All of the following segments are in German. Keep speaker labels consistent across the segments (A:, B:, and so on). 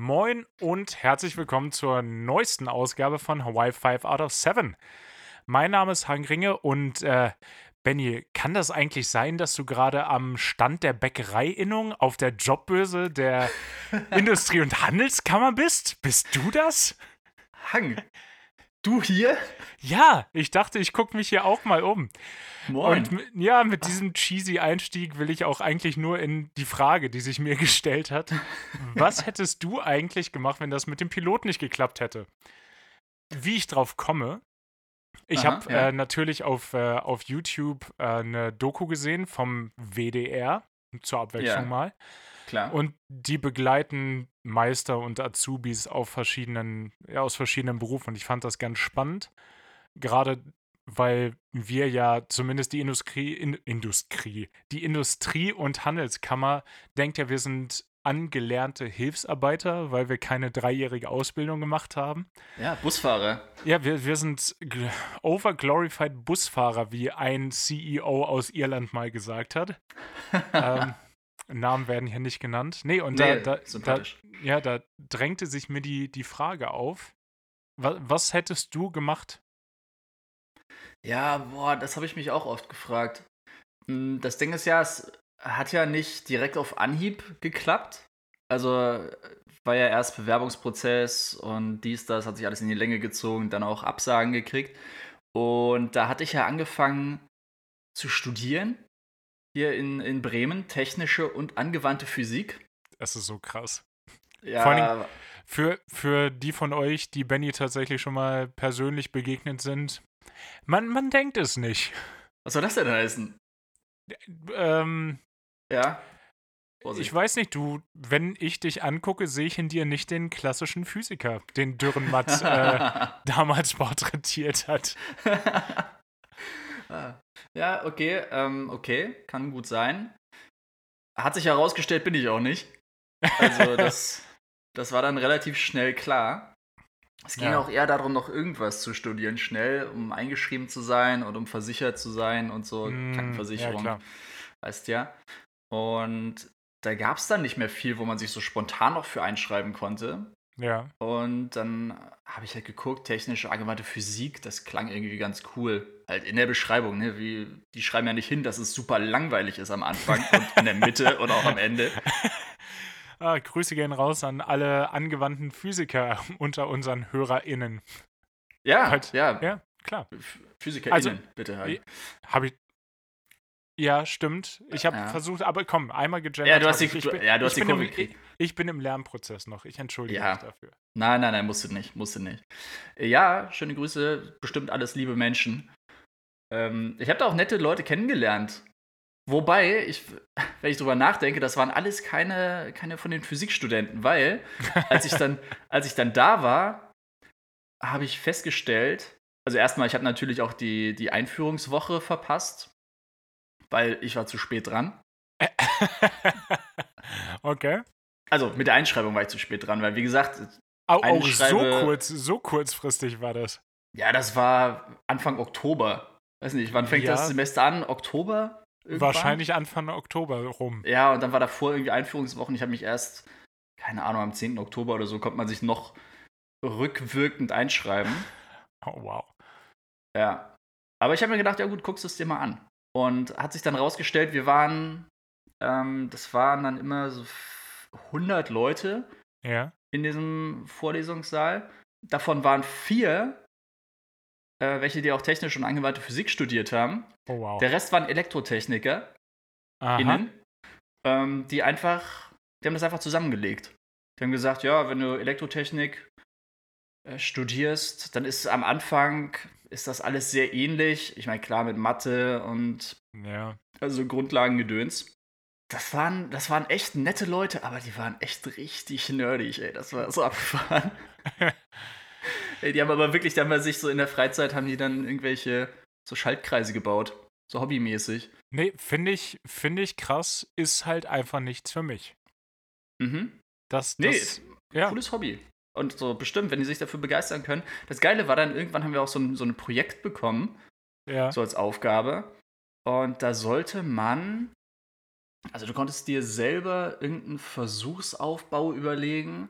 A: Moin und herzlich willkommen zur neuesten Ausgabe von Hawaii 5 out of 7. Mein Name ist Hank Ringe und äh, Benny, kann das eigentlich sein, dass du gerade am Stand der Bäckereiinnung auf der Jobbörse der Industrie- und Handelskammer bist? Bist du das?
B: Hang, du hier?
A: Ja, ich dachte, ich gucke mich hier auch mal um.
B: Moin.
A: Und ja, mit diesem cheesy Einstieg will ich auch eigentlich nur in die Frage, die sich mir gestellt hat. Was hättest du eigentlich gemacht, wenn das mit dem Pilot nicht geklappt hätte? Wie ich drauf komme, ich habe
B: ja.
A: äh, natürlich auf, äh, auf YouTube äh, eine Doku gesehen vom WDR, zur Abwechslung
B: Ja.
A: mal.
B: Klar.
A: Und die begleiten Meister und Azubis auf verschiedenen, ja, aus verschiedenen Berufen. Und ich fand das ganz spannend. Gerade weil wir ja zumindest die Industrie, in, Industrie, die Industrie- und Handelskammer denkt ja, wir sind angelernte Hilfsarbeiter, weil wir keine dreijährige Ausbildung gemacht haben.
B: ja, Busfahrer.
A: Ja, wir, wir sind gl- overglorified Busfahrer, wie ein CEO aus Irland mal gesagt hat. ähm, Namen werden hier nicht genannt. Nee, und
B: Nee,
A: da, da, da, ja, da drängte sich mir die, die Frage auf, was, was hättest du gemacht?
B: Ja, boah, das habe ich mich auch oft gefragt. Hm, Das Ding ist ja, es hat ja nicht direkt auf Anhieb geklappt. Also war ja erst Bewerbungsprozess und dies, das hat sich alles in die Länge gezogen, dann auch Absagen gekriegt. Und da hatte ich ja angefangen zu studieren. Hier in, in Bremen, technische und angewandte Physik.
A: Das ist so krass.
B: Ja,
A: Vor allen Für, für die von euch, die Benny tatsächlich schon mal persönlich begegnet sind, man, man denkt es nicht.
B: was soll das denn heißen?
A: Ähm,
B: Ja. Vorsicht.
A: Ich weiß nicht, du, wenn ich dich angucke, sehe ich in dir nicht den klassischen Physiker, den Dürrenmatt äh, damals porträtiert hat.
B: Ah. Ja, okay, ähm, okay, kann gut sein. Hat sich herausgestellt, bin ich auch nicht. Also das, das war dann relativ schnell klar. Es ging
A: Ja.
B: auch eher darum, noch irgendwas zu studieren, schnell, um eingeschrieben zu sein und um versichert zu sein und so.
A: Mm,
B: Krankenversicherung,
A: Ja,
B: weißt ja. Und da gab es dann nicht mehr viel, wo man sich so spontan noch für einschreiben konnte.
A: Ja.
B: Und dann habe ich halt geguckt, technische angewandte Physik, das klang irgendwie ganz cool. Halt in der Beschreibung, ne? Wie, die schreiben ja nicht hin, dass es super langweilig ist am Anfang und in der Mitte und auch am Ende.
A: Ah, Grüße gehen raus an alle angewandten Physiker unter unseren HörerInnen.
B: Ja,
A: Halt,
B: ja.
A: Ja, klar.
B: Ph- PhysikerInnen,
A: Also,
B: bitte halt.
A: Habe ich. Ja, stimmt. Ich habe
B: Ja.
A: versucht, aber komm, einmal gegendert.
B: Ja, du hast die,
A: ich. Bin,
B: ja, du hast die Kurve
A: im,
B: gekriegt.
A: ich, ich bin im Lernprozess noch. Ich entschuldige
B: Ja.
A: mich dafür.
B: Nein, nein, nein, musst du nicht, musst du nicht. Ja, schöne Grüße, bestimmt alles liebe Menschen. Ähm, ich habe da auch nette Leute kennengelernt. Wobei, ich, wenn ich drüber nachdenke, das waren alles keine, keine von den Physikstudenten, weil als ich dann, als ich dann da war, habe ich festgestellt, also erstmal, ich habe natürlich auch die, die Einführungswoche verpasst, weil ich war zu spät dran.
A: okay.
B: Also mit der Einschreibung war ich zu spät dran, weil wie gesagt,
A: Au, auch so kurz, so kurzfristig war das.
B: Ja, das war Anfang Oktober. Weiß nicht, wann fängt
A: Ja.
B: das Semester an? Oktober? Irgendwann?
A: Wahrscheinlich Anfang Oktober rum.
B: Ja, und dann war davor irgendwie Einführungswochen. Ich habe mich erst, keine Ahnung, am 10. Oktober oder so, konnte man sich noch rückwirkend einschreiben.
A: Oh, wow.
B: Ja. Aber ich habe mir gedacht, ja gut, guckst du es dir mal an. Und hat sich dann rausgestellt, wir waren, ähm, das waren dann immer so 100 Leute
A: Ja.
B: in diesem Vorlesungssaal. Davon waren vier, äh, welche, die auch technische und angewandte Physik studiert haben.
A: Oh, wow.
B: Der Rest waren Elektrotechniker
A: Aha.
B: innen, ähm, die einfach, die haben das einfach zusammengelegt. Die haben gesagt, ja, wenn du Elektrotechnik studierst, dann ist am Anfang ist das alles sehr ähnlich. Ich meine, klar mit Mathe und
A: Ja.
B: also Grundlagengedöns. Das waren, das waren echt nette Leute, aber die waren echt richtig nerdig, ey. Das war so abgefahren. ey, die haben aber wirklich, die haben bei sich so in der Freizeit, haben die dann irgendwelche so Schaltkreise gebaut. So hobbymäßig.
A: Nee, finde ich, finde ich krass, ist halt einfach nichts für mich.
B: Mhm.
A: Das,
B: Nee,
A: das,
B: ist
A: ja.
B: cooles Hobby. Und so bestimmt, wenn die sich dafür begeistern können. Das Geile war dann, irgendwann haben wir auch so ein, so ein Projekt bekommen,
A: ja.
B: so als Aufgabe. Und da sollte man, also du konntest dir selber irgendeinen Versuchsaufbau überlegen,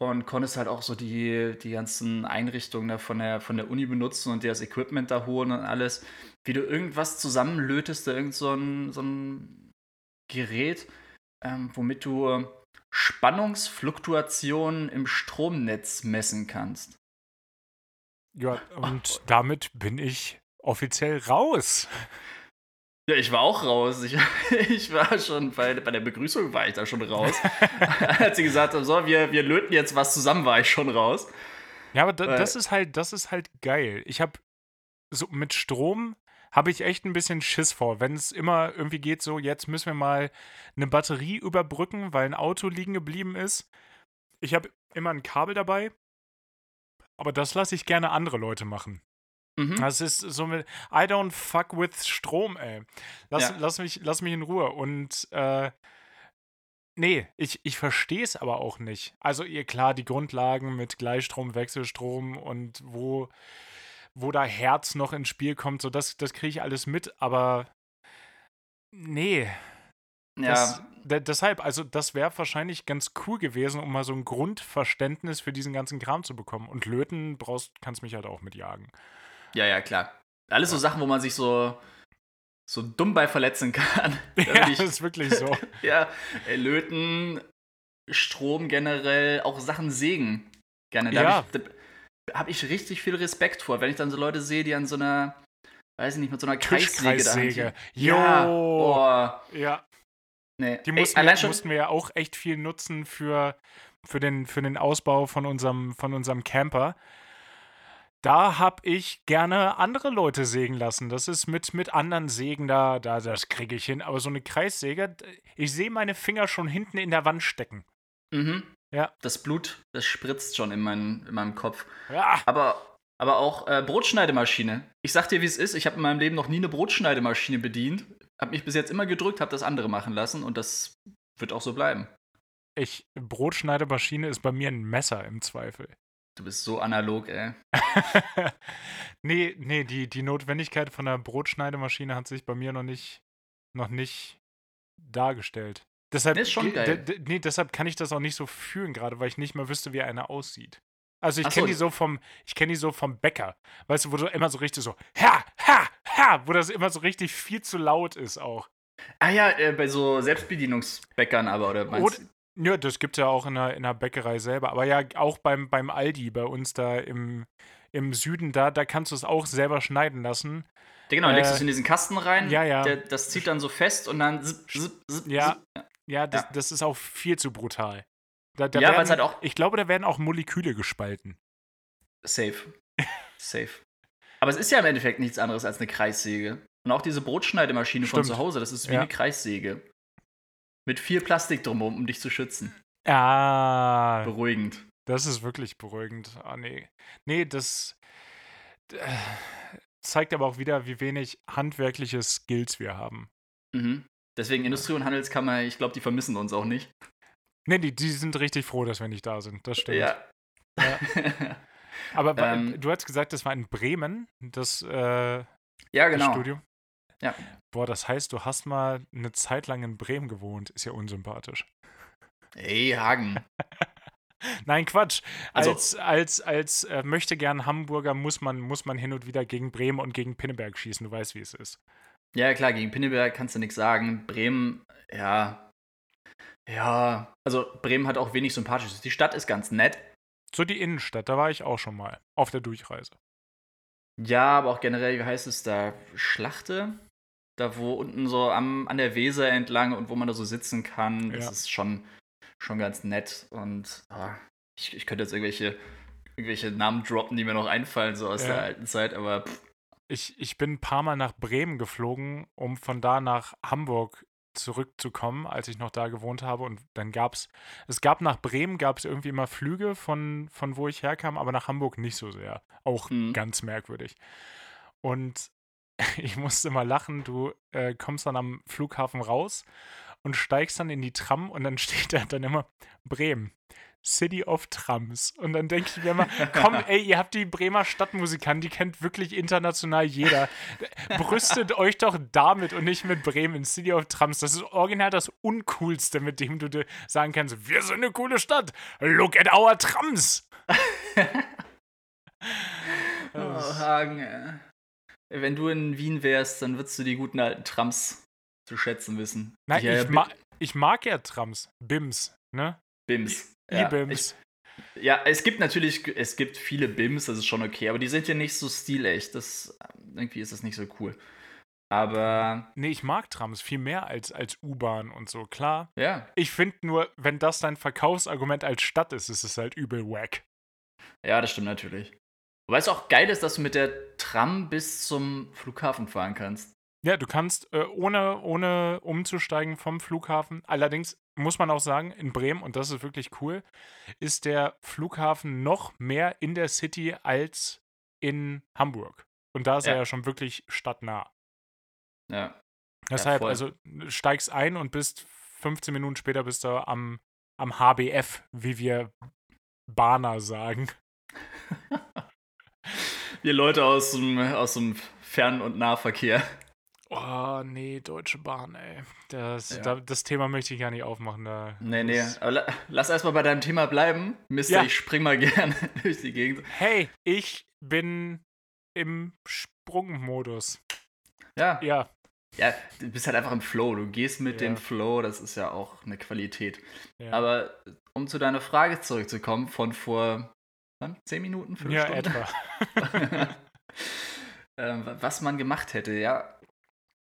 B: und konntest halt auch so die, die ganzen Einrichtungen da von der, von der Uni benutzen und dir das Equipment da holen und alles. Wie du irgendwas zusammenlötest, da irgend so ein, so ein Gerät, ähm, womit du Spannungsfluktuationen im Stromnetz messen kannst.
A: Ja, und damit bin ich offiziell raus.
B: Ja, ich war auch raus. Ich, ich war schon bei, bei der Begrüßung war ich da schon raus. Als sie gesagt haben, so, wir, wir löten jetzt was zusammen, war ich schon raus.
A: Ja, aber da, das ist halt, das ist halt geil. Ich habe so mit Strom habe ich echt ein bisschen Schiss vor, wenn es immer irgendwie geht, so jetzt müssen wir mal eine Batterie überbrücken, weil ein Auto liegen geblieben ist. Ich habe immer ein Kabel dabei, aber das lasse ich gerne andere Leute machen. Mhm. Das ist so mit I don't fuck with Strom, ey. Lass, ja. lass, mich, lass mich in Ruhe. Und äh, nee, ich, ich verstehe es aber auch nicht. Also ihr klar, die Grundlagen mit Gleichstrom, Wechselstrom und wo, wo da Herz noch ins Spiel kommt, so das, das kriege ich alles mit, aber nee. Ja. Das, deshalb, also das wäre wahrscheinlich ganz cool gewesen, um mal so ein Grundverständnis für diesen ganzen Kram zu bekommen. Und löten brauchst, kannst mich halt auch mitjagen.
B: Ja, ja, klar. Alles so Sachen, wo man sich so, so dumm bei verletzen kann.
A: ja, ich, das ist wirklich so.
B: ja, äh, löten, Strom generell, auch Sachen sägen. Gerne. Da ja. habe ich, hab ich richtig viel Respekt vor, wenn ich dann so Leute sehe, die an so einer, weiß ich nicht, mit so einer Kreissäge da
A: Ja, boah. Ja. Nee. Die mussten, Ey, wir, mussten wir ja auch echt viel nutzen für, für, den, für den Ausbau von unserem, von unserem Camper da habe ich gerne andere Leute sägen lassen. Das ist mit, mit anderen Sägen da, da das kriege ich hin. Aber so eine Kreissäge, ich sehe meine Finger schon hinten in der Wand stecken.
B: Mhm. Ja. Das Blut, das spritzt schon in, mein, in meinem Kopf. Ja. Aber, aber auch äh, Brotschneidemaschine. Ich sag dir, wie es ist. Ich habe in meinem Leben noch nie eine Brotschneidemaschine bedient. Habe mich bis jetzt immer gedrückt, habe das andere machen lassen und das wird auch so bleiben.
A: Ich, Brotschneidemaschine ist bei mir ein Messer im Zweifel.
B: Du bist so analog, ey.
A: nee, nee, die, die Notwendigkeit von einer Brotschneidemaschine hat sich bei mir noch nicht, noch nicht dargestellt. Deshalb,
B: ist schon geil.
A: Nee, deshalb kann ich das auch nicht so fühlen gerade, weil ich nicht mehr wüsste, wie eine aussieht. Also ich kenne die so vom, ich kenne die so vom Bäcker. Weißt du, wo du immer so richtig so, ha, ha, ha, wo das immer so richtig viel zu laut ist auch.
B: Ah ja, äh, bei so Selbstbedienungsbäckern aber, oder meinst du?
A: Ja, das gibt es ja auch in der, in der Bäckerei selber. Aber ja, auch beim, beim Aldi bei uns da im, im Süden, da, da kannst du es auch selber schneiden lassen.
B: Ja, genau, äh, legst es in diesen Kasten rein.
A: Ja, ja.
B: Der, das zieht dann so fest und dann. Zip, zip,
A: zip, ja, ja, das, ja. das ist auch viel zu brutal. Da, da
B: ja, weil es halt auch.
A: Ich glaube, da werden auch Moleküle gespalten.
B: Safe. Safe. Aber es ist ja im Endeffekt nichts anderes als eine Kreissäge. Und auch diese Brotschneidemaschine Stimmt. von zu Hause, das ist wie ja. eine Kreissäge. Mit viel Plastik drumherum, um dich zu schützen.
A: Ah.
B: Beruhigend.
A: Das ist wirklich beruhigend. Ah, nee. Nee, das äh, zeigt aber auch wieder, wie wenig handwerkliche Skills wir haben.
B: Mhm. Deswegen Industrie- und Handelskammer, ich glaube, die vermissen uns auch nicht.
A: Nee, die, die sind richtig froh, dass wir nicht da sind. Das stimmt.
B: Ja. ja.
A: Aber ähm, du hast gesagt, das war in Bremen, das, äh,
B: ja, genau.
A: das Studium.
B: Ja.
A: Boah, das heißt, du hast mal eine Zeit lang in Bremen gewohnt. Ist ja unsympathisch.
B: Ey, Hagen.
A: Nein, Quatsch. Also, als als, als äh, möchte gern Hamburger muss man, muss man hin und wieder gegen Bremen und gegen Pinneberg schießen. Du weißt, wie es ist.
B: Ja, klar, gegen Pinneberg kannst du nichts sagen. Bremen, ja. Ja, also Bremen hat auch wenig Sympathisches. Die Stadt ist ganz nett.
A: So die Innenstadt, da war ich auch schon mal. Auf der Durchreise.
B: Ja, aber auch generell, wie heißt es da? Schlachte? Da, wo unten so am, an der Weser entlang und wo man da so sitzen kann. Das ja. ist schon, schon ganz nett. Und ah, ich, ich könnte jetzt irgendwelche, irgendwelche Namen droppen, die mir noch einfallen, so aus ja. der alten Zeit, aber pff.
A: Ich, ich bin ein paar Mal nach Bremen geflogen, um von da nach Hamburg zurückzukommen, als ich noch da gewohnt habe. Und dann gab es, es gab nach Bremen, gab es irgendwie immer Flüge von, von wo ich herkam, aber nach Hamburg nicht so sehr. Auch mhm. ganz merkwürdig. Und ich musste mal lachen, du äh, kommst dann am Flughafen raus und steigst dann in die Tram und dann steht da dann immer Bremen. City of Trams. Und dann denke ich mir immer, komm, ey, ihr habt die Bremer Stadtmusikanten, die kennt wirklich international jeder. Brüstet euch doch damit und nicht mit Bremen, City of Trams. Das ist original das Uncoolste, mit dem du dir sagen kannst, wir sind eine coole Stadt. Look at our Trams.
B: oh, Hagen. Wenn du in Wien wärst, dann würdest du die guten alten Trams zu schätzen wissen.
A: Nein, ich, ma ich mag ja Trams. Bims, ne?
B: Bims.
A: E-Bims.
B: Ja, ja, es gibt natürlich, es gibt viele Bims, das ist schon okay, aber die sind ja nicht so stilecht. Das, irgendwie ist das nicht so cool. Aber.
A: Nee, ich mag Trams viel mehr als, als U-Bahn und so, klar.
B: Ja.
A: Ich finde nur, wenn das dein Verkaufsargument als Stadt ist, ist es halt übel wack.
B: Ja, das stimmt natürlich. Wobei es auch geil ist, dass du mit der Tram bis zum Flughafen fahren kannst.
A: Ja, du kannst äh, ohne, ohne umzusteigen vom Flughafen. Allerdings muss man auch sagen, in Bremen, und das ist wirklich cool, ist der Flughafen noch mehr in der City als in Hamburg. Und da ist ja. er ja schon wirklich stadtnah.
B: Ja.
A: Deshalb, ja, also steigst ein und bist 15 Minuten später bist du am, am HBF, wie wir Bahner sagen.
B: wir Leute aus dem, aus dem Fern- und Nahverkehr.
A: Oh, nee, Deutsche Bahn, ey. Das, ja. da, das Thema möchte ich gar nicht aufmachen. Da.
B: Nee, nee. Aber la, lass erstmal bei deinem Thema bleiben. Mister, ja. ich spring mal gerne durch die Gegend.
A: Hey, ich bin im Sprungmodus.
B: Ja.
A: Ja.
B: Ja, du bist halt einfach im Flow. Du gehst mit ja. dem Flow, das ist ja auch eine Qualität. Ja. Aber um zu deiner Frage zurückzukommen, von vor wann? zehn Minuten, fünf
A: ja,
B: Stunden?
A: etwa.
B: ähm, was man gemacht hätte, ja.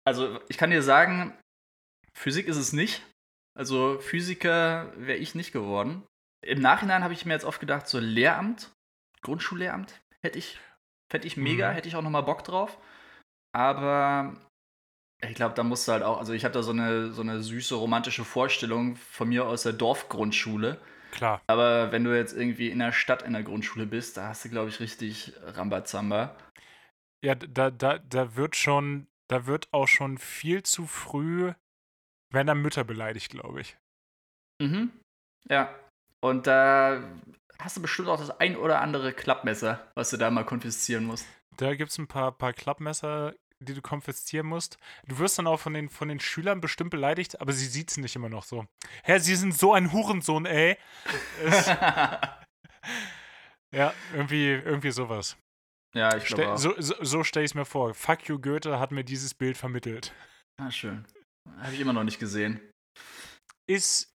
B: Also, ich kann dir sagen, Physik ist es nicht. Also, Physiker wäre ich nicht geworden. Im Nachhinein habe ich mir jetzt oft gedacht, so Lehramt, Grundschullehramt, hätte ich, hätte ich mega, mhm. hätte ich auch nochmal Bock drauf. Aber ich glaube, da musst du halt auch, also ich habe da so eine, so eine süße romantische Vorstellung von mir aus der Dorfgrundschule.
A: Klar.
B: Aber wenn du jetzt irgendwie in der Stadt in der Grundschule bist, da hast du, glaube ich, richtig Rambazamba.
A: Ja, da, da, da wird schon da wird auch schon viel zu früh, werden da Mütter beleidigt, glaube ich.
B: Mhm. Ja. Und da hast du bestimmt auch das ein oder andere Klappmesser, was du da mal konfiszieren musst.
A: Da gibt es ein paar, paar Klappmesser, die du konfiszieren musst. Du wirst dann auch von den, von den Schülern bestimmt beleidigt, aber sie sieht es nicht immer noch so. Herr, Sie sind so ein Hurensohn, ey. ja, irgendwie, irgendwie sowas.
B: Ja, ich glaube
A: So, so, so stelle ich es mir vor. Fuck you, Goethe hat mir dieses Bild vermittelt.
B: Ah, schön. Habe ich immer noch nicht gesehen.
A: Ist.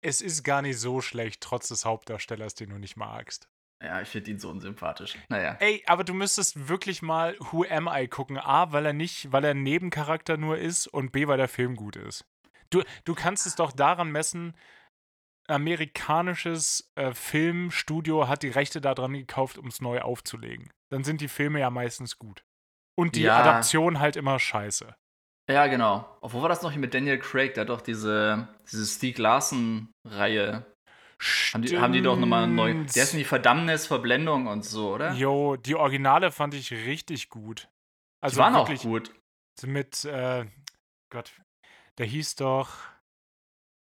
A: Es ist gar nicht so schlecht, trotz des Hauptdarstellers, den du nicht magst.
B: Ja, ich finde ihn so unsympathisch. Naja.
A: Ey, aber du müsstest wirklich mal Who Am I gucken. A, weil er nicht, weil er ein Nebencharakter nur ist und B, weil der Film gut ist. Du, du kannst es doch daran messen, amerikanisches äh, Filmstudio hat die Rechte daran gekauft, um es neu aufzulegen. Dann sind die Filme ja meistens gut. Und die ja. Adaption halt immer scheiße.
B: Ja, genau. Wo war das noch mit Daniel Craig? Der hat doch diese, diese Steve Larson-Reihe. Haben die, haben die doch nochmal neu. Der ist die Verdammnis, Verblendung und so, oder?
A: Jo, die Originale fand ich richtig gut.
B: Also die waren auch gut.
A: Mit, äh, Gott, der hieß doch.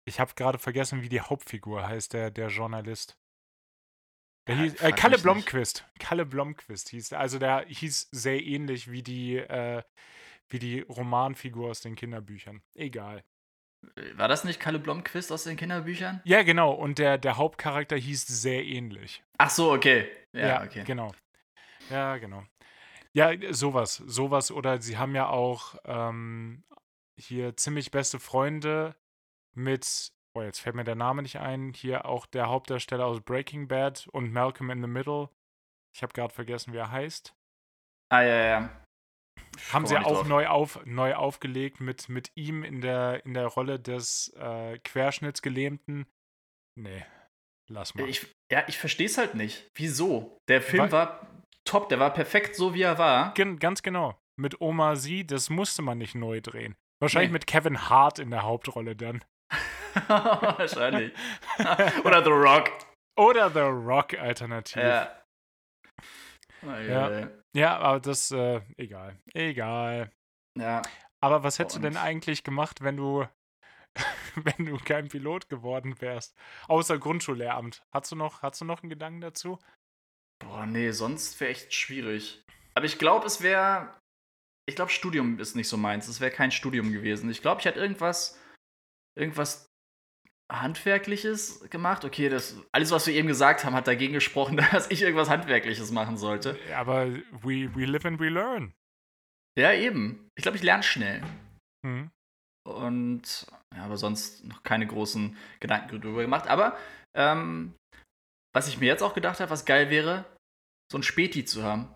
A: Ich habe gerade vergessen, wie die Hauptfigur heißt, der, der Journalist. Der ja, hieß, äh, Kalle Blomquist. Nicht. Kalle Blomquist hieß. Also der hieß sehr ähnlich wie die, äh, wie die Romanfigur aus den Kinderbüchern. Egal.
B: Äh, war das nicht Kalle Blomquist aus den Kinderbüchern?
A: Ja, genau. Und der, der Hauptcharakter hieß sehr ähnlich.
B: Ach so, okay. Ja,
A: ja
B: okay.
A: genau. Ja, genau. Ja, sowas. Sowas. Oder sie haben ja auch ähm, hier ziemlich beste Freunde mit, oh, jetzt fällt mir der Name nicht ein, hier auch der Hauptdarsteller aus Breaking Bad und Malcolm in the Middle. Ich habe gerade vergessen, wie er heißt.
B: Ah, ja, ja.
A: Haben sie auch neu, auf, neu aufgelegt mit, mit ihm in der, in der Rolle des äh, Querschnittsgelähmten. Nee, lass mal.
B: Ich, ja, ich verstehe es halt nicht. Wieso? Der Film Weil, war top, der war perfekt so, wie er war.
A: Gen, ganz genau. Mit Oma Sie, das musste man nicht neu drehen. Wahrscheinlich nee. mit Kevin Hart in der Hauptrolle dann.
B: Wahrscheinlich. Oder The Rock.
A: Oder The Rock alternativ.
B: Ja.
A: Oh, ja. ja, aber das, äh, egal. Egal.
B: Ja.
A: Aber was hättest Und. du denn eigentlich gemacht, wenn du wenn du kein Pilot geworden wärst. Außer Grundschullehramt. Hast du noch, hast du noch einen Gedanken dazu?
B: Boah, nee, sonst wäre echt schwierig. Aber ich glaube, es wäre. Ich glaube, Studium ist nicht so meins. Es wäre kein Studium gewesen. Ich glaube, ich hätte irgendwas. Irgendwas Handwerkliches gemacht. Okay, das, alles, was wir eben gesagt haben, hat dagegen gesprochen, dass ich irgendwas Handwerkliches machen sollte.
A: Aber we, we live and we learn.
B: Ja, eben. Ich glaube, ich lerne schnell.
A: Hm.
B: Und ja, aber sonst noch keine großen Gedanken darüber gemacht. Aber ähm, was ich mir jetzt auch gedacht habe, was geil wäre, so ein Späti zu haben.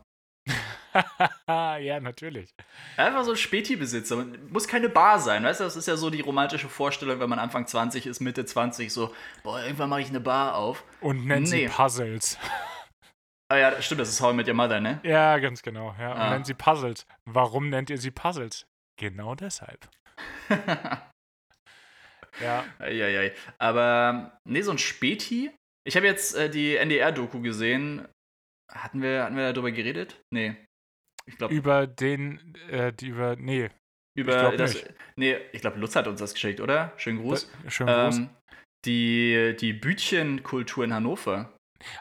A: ja, natürlich.
B: Einfach so ein Späti-Besitzer. Muss keine Bar sein, weißt du? Das ist ja so die romantische Vorstellung, wenn man Anfang 20 ist, Mitte 20, so, boah, irgendwann mache ich eine Bar auf.
A: Und nennt
B: Nee.
A: sie Puzzles.
B: Ah ja, stimmt, das ist How I Met Your Mother, ne?
A: ja, ganz genau. Ja. Und
B: Ah.
A: nennt sie Puzzles. Warum nennt ihr sie Puzzles? Genau deshalb. Ja.
B: Eieiei. Aber, nee, so ein Späti. Ich habe jetzt äh, die NDR-Doku gesehen. Hatten wir, hatten wir darüber geredet? Nee. Ich glaube,
A: Über den, äh, die über, nee,
B: über
A: glaub
B: das.
A: nicht.
B: Nee, ich glaube, Lutz hat uns das geschickt, oder? Schönen Gruß.
A: da- schönen Gruß.
B: Ähm, die, die Bütchenkultur in Hannover.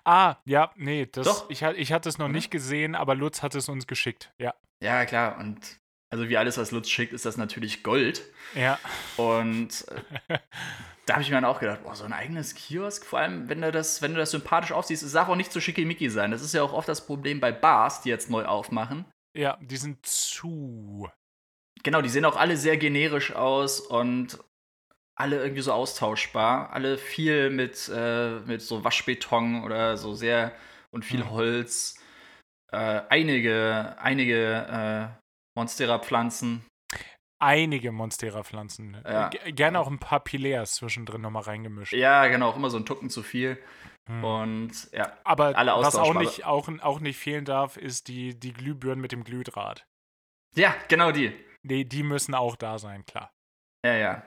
A: ah, ja, nee, das,
B: Doch.
A: ich, ich hatte es noch
B: Oder?
A: nicht gesehen, aber Lutz hat es uns geschickt. Ja.
B: Ja, klar. Und also wie alles, was Lutz schickt, ist das natürlich Gold.
A: Ja.
B: Und äh, da habe ich mir dann auch gedacht, boah, so ein eigenes Kiosk, vor allem wenn du das, wenn du das sympathisch aufsiehst, es darf auch nicht so schickimicki sein. Das ist ja auch oft das Problem bei Bars, die jetzt neu aufmachen.
A: Ja, die sind zu.
B: Genau, die sehen auch alle sehr generisch aus und alle irgendwie so austauschbar. Alle viel mit, äh, mit so Waschbeton oder so sehr und viel
A: Mhm.
B: Holz. Äh, einige, einige äh, Monstera-Pflanzen.
A: Einige Monstera-Pflanzen.
B: Ja.
A: Gerne auch ein paar Pileas zwischendrin nochmal reingemischt.
B: Ja, genau, auch immer so ein Tucken zu viel.
A: Hm.
B: Und ja,
A: Aber
B: alle
A: was auch nicht, auch, auch nicht fehlen darf, ist die, die Glühbirnen mit dem Glühdraht.
B: ja, genau die.
A: Nee, die müssen auch da sein, klar.
B: Ja, ja.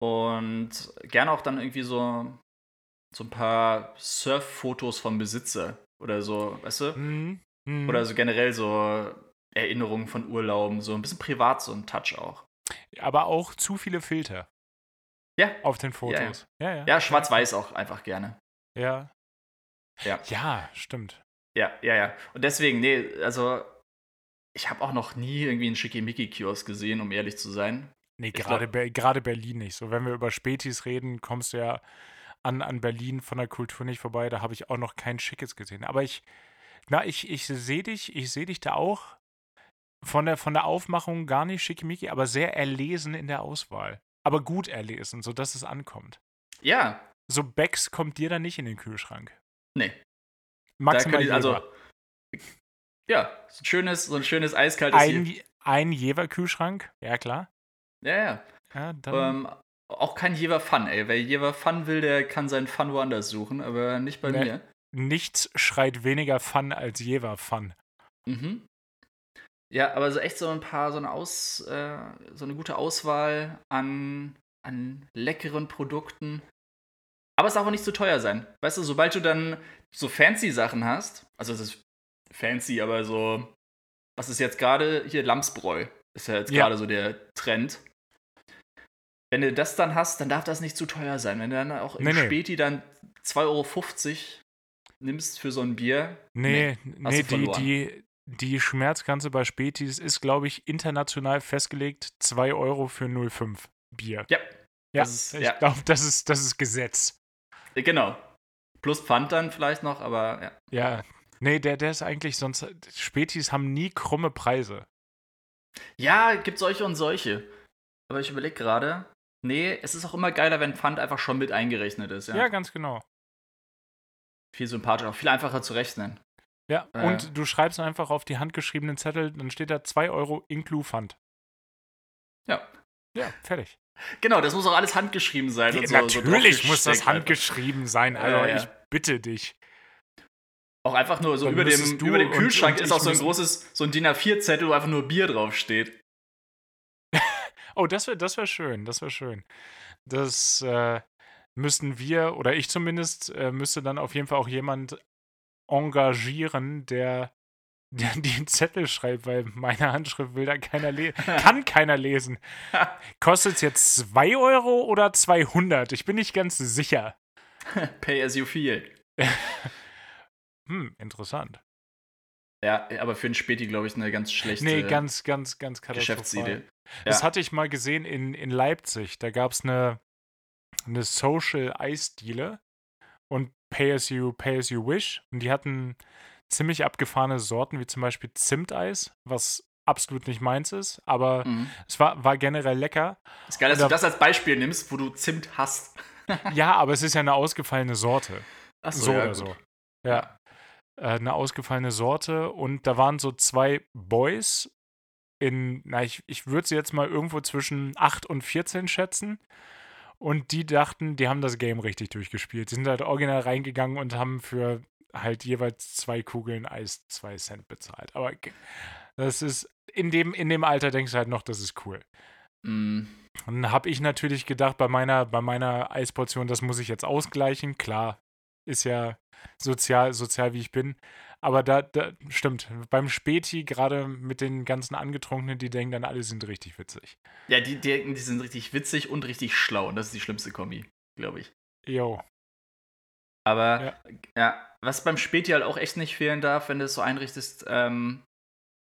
B: Und gerne auch dann irgendwie so, so ein paar Surf-Fotos vom Besitzer oder so, weißt du?
A: Hm. Hm.
B: Oder so generell so Erinnerungen von Urlauben, so ein bisschen privat, so ein Touch auch.
A: Aber auch zu viele Filter
B: Ja,
A: auf den Fotos. Ja, ja.
B: ja, schwarz-weiß auch einfach gerne.
A: Ja.
B: Ja.
A: Ja, stimmt.
B: Ja, ja, ja. Und deswegen, nee, also ich habe auch noch nie irgendwie einen Schickimicki-Kiosk gesehen, um ehrlich zu sein.
A: Nee, gerade gerade Berlin nicht. So, wenn wir über Spätis reden, kommst du ja an, an Berlin von der Kultur nicht vorbei. Da habe ich auch noch kein Schickes gesehen. Aber ich, na, ich, ich sehe dich, ich sehe dich da auch von der, von der Aufmachung gar nicht schickimicki, aber sehr erlesen in der Auswahl. Aber gut erlesen, sodass es ankommt.
B: Ja,
A: So Becks kommt dir dann nicht in den Kühlschrank.
B: nee.
A: Maximal
B: ich- also,
A: Jever.
B: ja, so ein schönes, so ein schönes eiskaltes
A: ein, ein Jever-Kühlschrank, ja klar.
B: Ja, ja.
A: Ja,
B: Ähm, auch kein Jever Fun, ey. Wer Jever Fun will, der kann seinen Fun woanders suchen, aber nicht bei
A: Nee.
B: mir.
A: nichts schreit weniger Fun als Jever-Fun.
B: Mhm. Ja, aber so echt so ein paar, so eine Aus, äh, so eine gute Auswahl an, an leckeren Produkten. Aber es darf auch nicht zu teuer sein. Weißt du, sobald du dann so fancy Sachen hast, also es ist fancy, aber so, was ist jetzt gerade hier Lamsbräu, ist ja jetzt
A: Ja.
B: gerade so der Trend. Wenn du das dann hast, dann darf das nicht zu teuer sein. Wenn du dann auch im
A: Nee, nee.
B: Späti dann 2,50 Euro nimmst für so ein Bier.
A: Nee, nee,
B: du
A: die, die, die Schmerzgrenze bei Spätis ist, glaube ich, international festgelegt. 2 Euro für 0,5 Bier.
B: Ja.
A: Ja,
B: ist-
A: ich
B: ja.
A: glaube, das ist, das ist Gesetz.
B: Äh, Genau. Plus Pfand dann vielleicht noch, aber ja.
A: Ja. Nee, der, der ist eigentlich sonst. Spätis haben nie krumme Preise.
B: Ja, gibt solche und solche. Aber ich überlege gerade, nee, es ist auch immer geiler, wenn Pfand einfach schon mit eingerechnet ist. Ja.
A: Ja, ganz genau.
B: Viel sympathischer, auch viel einfacher zu rechnen.
A: Ja,
B: Äh.
A: und du schreibst einfach auf die handgeschriebenen Zettel, dann steht da 2 Euro inklu Pfand.
B: Ja.
A: Ja, fertig.
B: Genau, das muss auch alles handgeschrieben sein. und so, so
A: Natürlich muss das handgeschrieben sein,
B: Ja,
A: Alter.
B: ja.
A: Ich bitte dich.
B: einfach. Auch einfach nur so
A: Dann
B: über dem, über dem
A: und-
B: Kühlschrank
A: und
B: ist
A: ich
B: auch so ein großes, so ein DIN A4-Zettel, wo einfach nur Bier draufsteht.
A: Oh, das wäre das wär schön, das wäre schön. Das äh, müssten wir, oder ich zumindest, äh, müsste dann auf jeden Fall auch jemand engagieren, der die Zettel schreibe, weil meine Handschrift will da keiner lesen. Kann keiner lesen. Kostet es jetzt 2 Euro oder 200? Ich bin nicht ganz sicher.
B: Pay as you feel.
A: hm, interessant.
B: Ja, aber für einen Späti, glaube ich, eine ganz schlechte
A: Nee, ganz, ganz, ganz
B: Geschäftsidee.
A: katastrophal. Das
B: Ja.
A: hatte ich mal gesehen in, in Leipzig. Da gab es eine, eine Social Eisdiele und Pay as you, Pay as you wish. Und die hatten ziemlich abgefahrene Sorten, wie zum Beispiel Zimteis, was absolut nicht meins ist, aber
B: Mhm.
A: es war, war generell lecker.
B: Ist geil, dass
A: Oder-
B: du das als Beispiel nimmst, wo du Zimt hast.
A: Ja, aber es ist ja eine ausgefallene Sorte.
B: Ach
A: So
B: ja,
A: oder
B: gut.
A: so. Ja. Äh, eine ausgefallene Sorte und da waren so zwei Boys in, na, ich, ich würde sie jetzt mal irgendwo zwischen 8 und 14 schätzen. Und die dachten, die haben das Game richtig durchgespielt. Die sind halt original reingegangen und haben für halt jeweils zwei Kugeln Eis zwei Cent bezahlt. Aber das ist, in dem, in dem Alter denkst du halt noch, das ist cool.
B: Mm,
A: dann habe ich natürlich gedacht, bei meiner, bei meiner Eisportion, das muss ich jetzt ausgleichen. Klar, ist ja sozial, sozial wie ich bin. Aber da, da stimmt, beim Späti, gerade mit den ganzen Angetrunkenen, die denken dann, alle sind richtig witzig.
B: Ja, die denken, die sind richtig witzig und richtig schlau. Und das ist die schlimmste Kombi, glaube ich.
A: Jo.
B: Aber
A: Ja.
B: ja. was beim Späti halt auch echt nicht fehlen darf, wenn du es so einrichtest, ähm,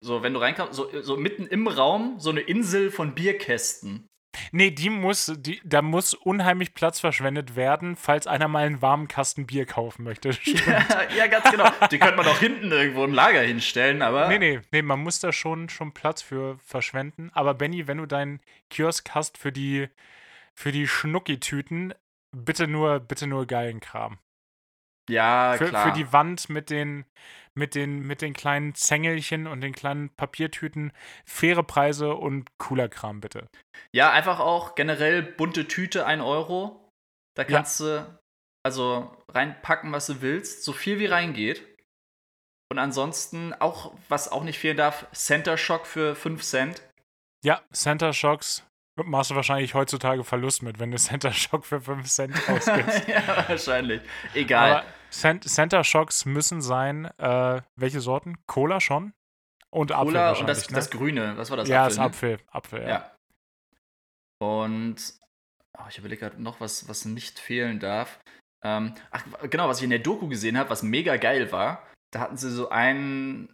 B: so, wenn du reinkommst, so, so mitten im Raum so eine Insel von Bierkästen.
A: Nee, die muss, die, da muss unheimlich Platz verschwendet werden, falls einer mal einen warmen Kasten Bier kaufen möchte.
B: ja, ja, ganz genau. Die könnte man auch hinten irgendwo im Lager hinstellen, aber.
A: Nee, nee, nee, man muss da schon, schon Platz für verschwenden. Aber Benny, wenn du deinen Kiosk hast für die, für die Schnucki-Tüten, bitte nur, bitte nur geilen Kram.
B: Ja,
A: Für,
B: klar.
A: für die Wand mit den, mit, den, mit den kleinen Zängelchen und den kleinen Papiertüten, faire Preise und cooler Kram, bitte.
B: Ja, einfach auch generell bunte Tüte, 1 Euro. Da
A: Ja.
B: kannst du also reinpacken, was du willst, so viel wie reingeht. Und ansonsten auch, was auch nicht fehlen darf, Center Shock für 5 Cent.
A: Ja, Center Shocks machst du wahrscheinlich heutzutage Verlust mit, wenn du Center Shock für 5 Cent ausgibst.
B: ja, wahrscheinlich. Egal.
A: Aber Center Shocks müssen sein, äh, welche Sorten? Cola schon? Und Apfel
B: Cola und das,
A: ne?
B: das Grüne, was war das?
A: ja,
B: Apfel,
A: das
B: ne?
A: Apfel. Apfel, ja.
B: Ja. Und oh, ich überlege gerade noch, was, was nicht fehlen darf. Ähm, ach, genau, was ich in der Doku gesehen habe, was mega geil war, da hatten sie so einen,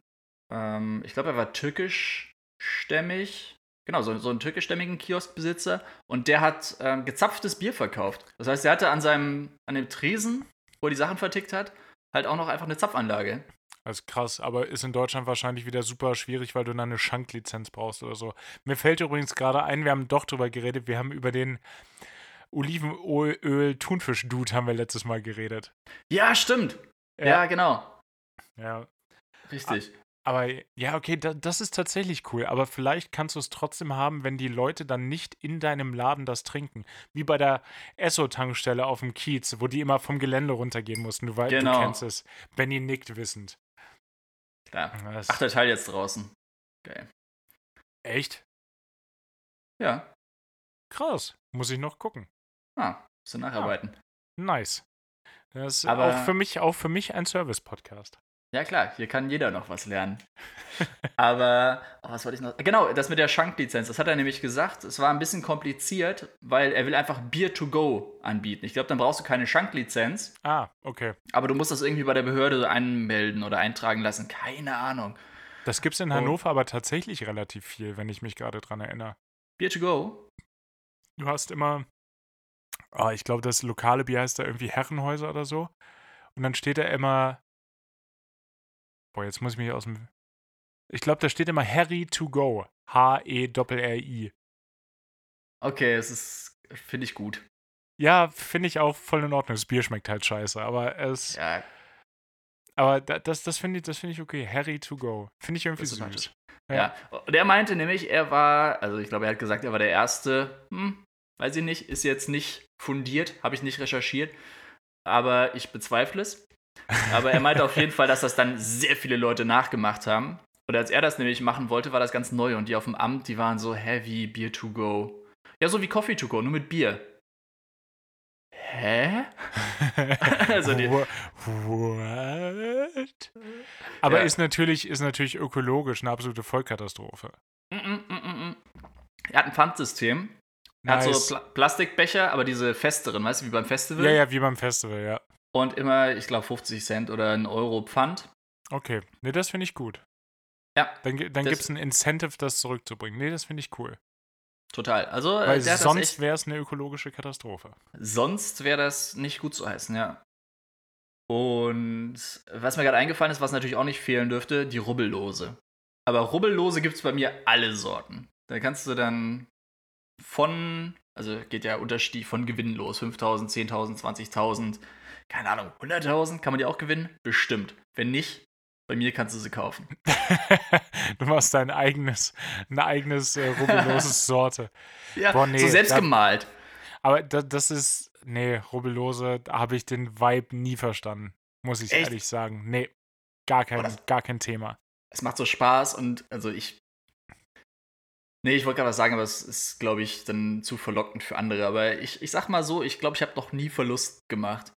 B: ähm, ich glaube, er war türkischstämmig. Genau, so, so einen türkischstämmigen Kioskbesitzer. Und der hat ähm, gezapftes Bier verkauft. Das heißt, er hatte an seinem, an dem Tresen, wo er die Sachen vertickt hat, halt auch noch einfach eine Zapfanlage.
A: Das ist krass, aber ist in Deutschland wahrscheinlich wieder super schwierig, weil du dann eine Schanklizenz brauchst oder so. Mir fällt übrigens gerade ein, wir haben doch drüber geredet, wir haben über den Olivenöl-Thunfisch-Dude haben wir letztes Mal geredet.
B: Ja, stimmt. Ja, genau.
A: ja.
B: Richtig.
A: Aber ja, okay, da, das ist tatsächlich cool. Aber vielleicht kannst du es trotzdem haben, wenn die Leute dann nicht in deinem Laden das trinken. Wie bei der Esso-Tankstelle auf dem Kiez, wo die immer vom Gelände runtergehen mussten. Du, wei-
B: Genau.
A: du kennst es. Benny nickt wissend.
B: Klar.
A: Das,
B: Ach, der Teil jetzt draußen. Geil.
A: echt?
B: Ja.
A: Krass. Muss ich noch gucken.
B: Ah, musst du nacharbeiten.
A: Nice. Das ist
B: Aber-
A: auch für mich, auch für mich ein Service-Podcast.
B: Ja. klar, hier kann jeder noch was lernen. Aber, oh, was wollte ich noch? Genau, das mit der Schanklizenz, das hat er nämlich gesagt. Es war ein bisschen kompliziert, weil er will einfach Beer to go anbieten. Ich glaube, dann brauchst du keine Schanklizenz,
A: Ah, okay.
B: aber du musst das irgendwie bei der Behörde anmelden oder eintragen lassen. Keine Ahnung.
A: Das gibt's in
B: Oh.
A: Hannover aber tatsächlich relativ viel, wenn ich mich gerade dran erinnere.
B: Beer to go?
A: Du hast immer, ah, ich glaube, das lokale Bier heißt da irgendwie Herrenhäuser oder so. Und dann steht da immer, boah, jetzt muss ich mich aus dem, ich glaube, da steht immer Harry to go. H-E-R-R-I.
B: Okay, es ist, finde ich gut.
A: Ja, finde ich auch voll in Ordnung. Das Bier schmeckt halt scheiße, aber es,
B: Ja,
A: aber da, das, das finde ich, das finde ich okay. Harry to go. Finde ich irgendwie
B: Das ist
A: süß.
B: sympathisch.
A: Ja.
B: Ja. Und er meinte nämlich, er war, also ich glaube, er hat gesagt, er war der Erste, hm, weiß ich nicht, ist jetzt nicht fundiert, habe ich nicht recherchiert, aber ich bezweifle es. Aber er meinte auf jeden Fall, dass das dann sehr viele Leute nachgemacht haben. Und als er das nämlich machen wollte, war das ganz neu und die auf dem Amt, die waren so heavy, Beer to go. Ja, so wie Coffee to go, nur mit Bier. Hä? Also die-
A: What? Aber
B: Ja.
A: ist, natürlich, ist natürlich ökologisch eine absolute Vollkatastrophe.
B: Mm, mm, mm, mm, mm. Er hat ein Pfandsystem. Er hat
A: Nice.
B: so Pla Plastikbecher, aber diese festeren, weißt du, wie beim Festival.
A: Ja, ja, wie beim Festival, ja.
B: Und immer, ich glaube, 50 Cent oder ein Euro Pfand.
A: Okay. Nee, das finde ich gut.
B: Ja,
A: Dann, dann gibt es ein Incentive, das zurückzubringen. Nee, das finde ich cool.
B: total. Also, äh,
A: Weil sonst wäre es eine ökologische Katastrophe.
B: sonst wäre das nicht gut zu heißen, ja. Und was mir gerade eingefallen ist, was natürlich auch nicht fehlen dürfte, die Rubbellose. Aber Rubbellose gibt es bei mir alle Sorten. Da kannst du dann von, also geht ja Unterschied von Gewinnen los. 5.000, 10.000, 20.000, keine Ahnung, 100.000, kann man die auch gewinnen? Bestimmt. Wenn nicht, bei mir kannst du sie kaufen.
A: du machst dein eigenes, ein eigenes äh, rubbelloses Sorte.
B: Ja,
A: Boah, nee,
B: so selbst
A: da-
B: gemalt.
A: Aber da, das ist, nee, rubbellose, da habe ich den Vibe nie verstanden. Muss ich
B: Echt?
A: ehrlich sagen. Nee, gar kein,
B: das-
A: gar kein Thema.
B: Es macht so Spaß und also ich. Nee, ich wollte gerade was sagen, aber es ist, glaube ich, dann zu verlockend für andere. Aber ich, ich sag mal so, ich glaube, ich habe noch nie Verlust gemacht.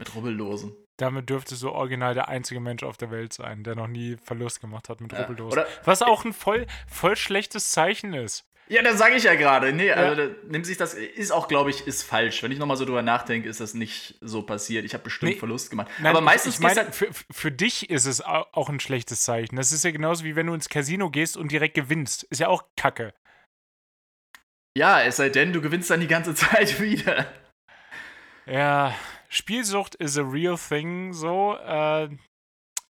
B: Mit Rubbellosen.
A: Damit dürftest du original der einzige Mensch auf der Welt sein, der noch nie Verlust gemacht hat mit
B: Ja,
A: Rubbellosen.
B: oder-
A: Was auch ein voll, voll schlechtes Zeichen ist.
B: Ja, das sage ich ja gerade. Nee, also da, nimmt sich das, ist auch, glaube ich, ist falsch. Wenn ich nochmal so drüber nachdenke, ist das nicht so passiert. Ich habe bestimmt
A: Nee.
B: Verlust gemacht.
A: Nein,
B: aber meistens
A: ich meine, für, für dich ist es au- auch ein schlechtes Zeichen. Das ist ja genauso wie wenn du ins Casino gehst und direkt gewinnst. Ist ja auch Kacke.
B: Ja, es sei denn, du gewinnst dann die ganze Zeit wieder.
A: Ja, Spielsucht is a real thing, so. Äh,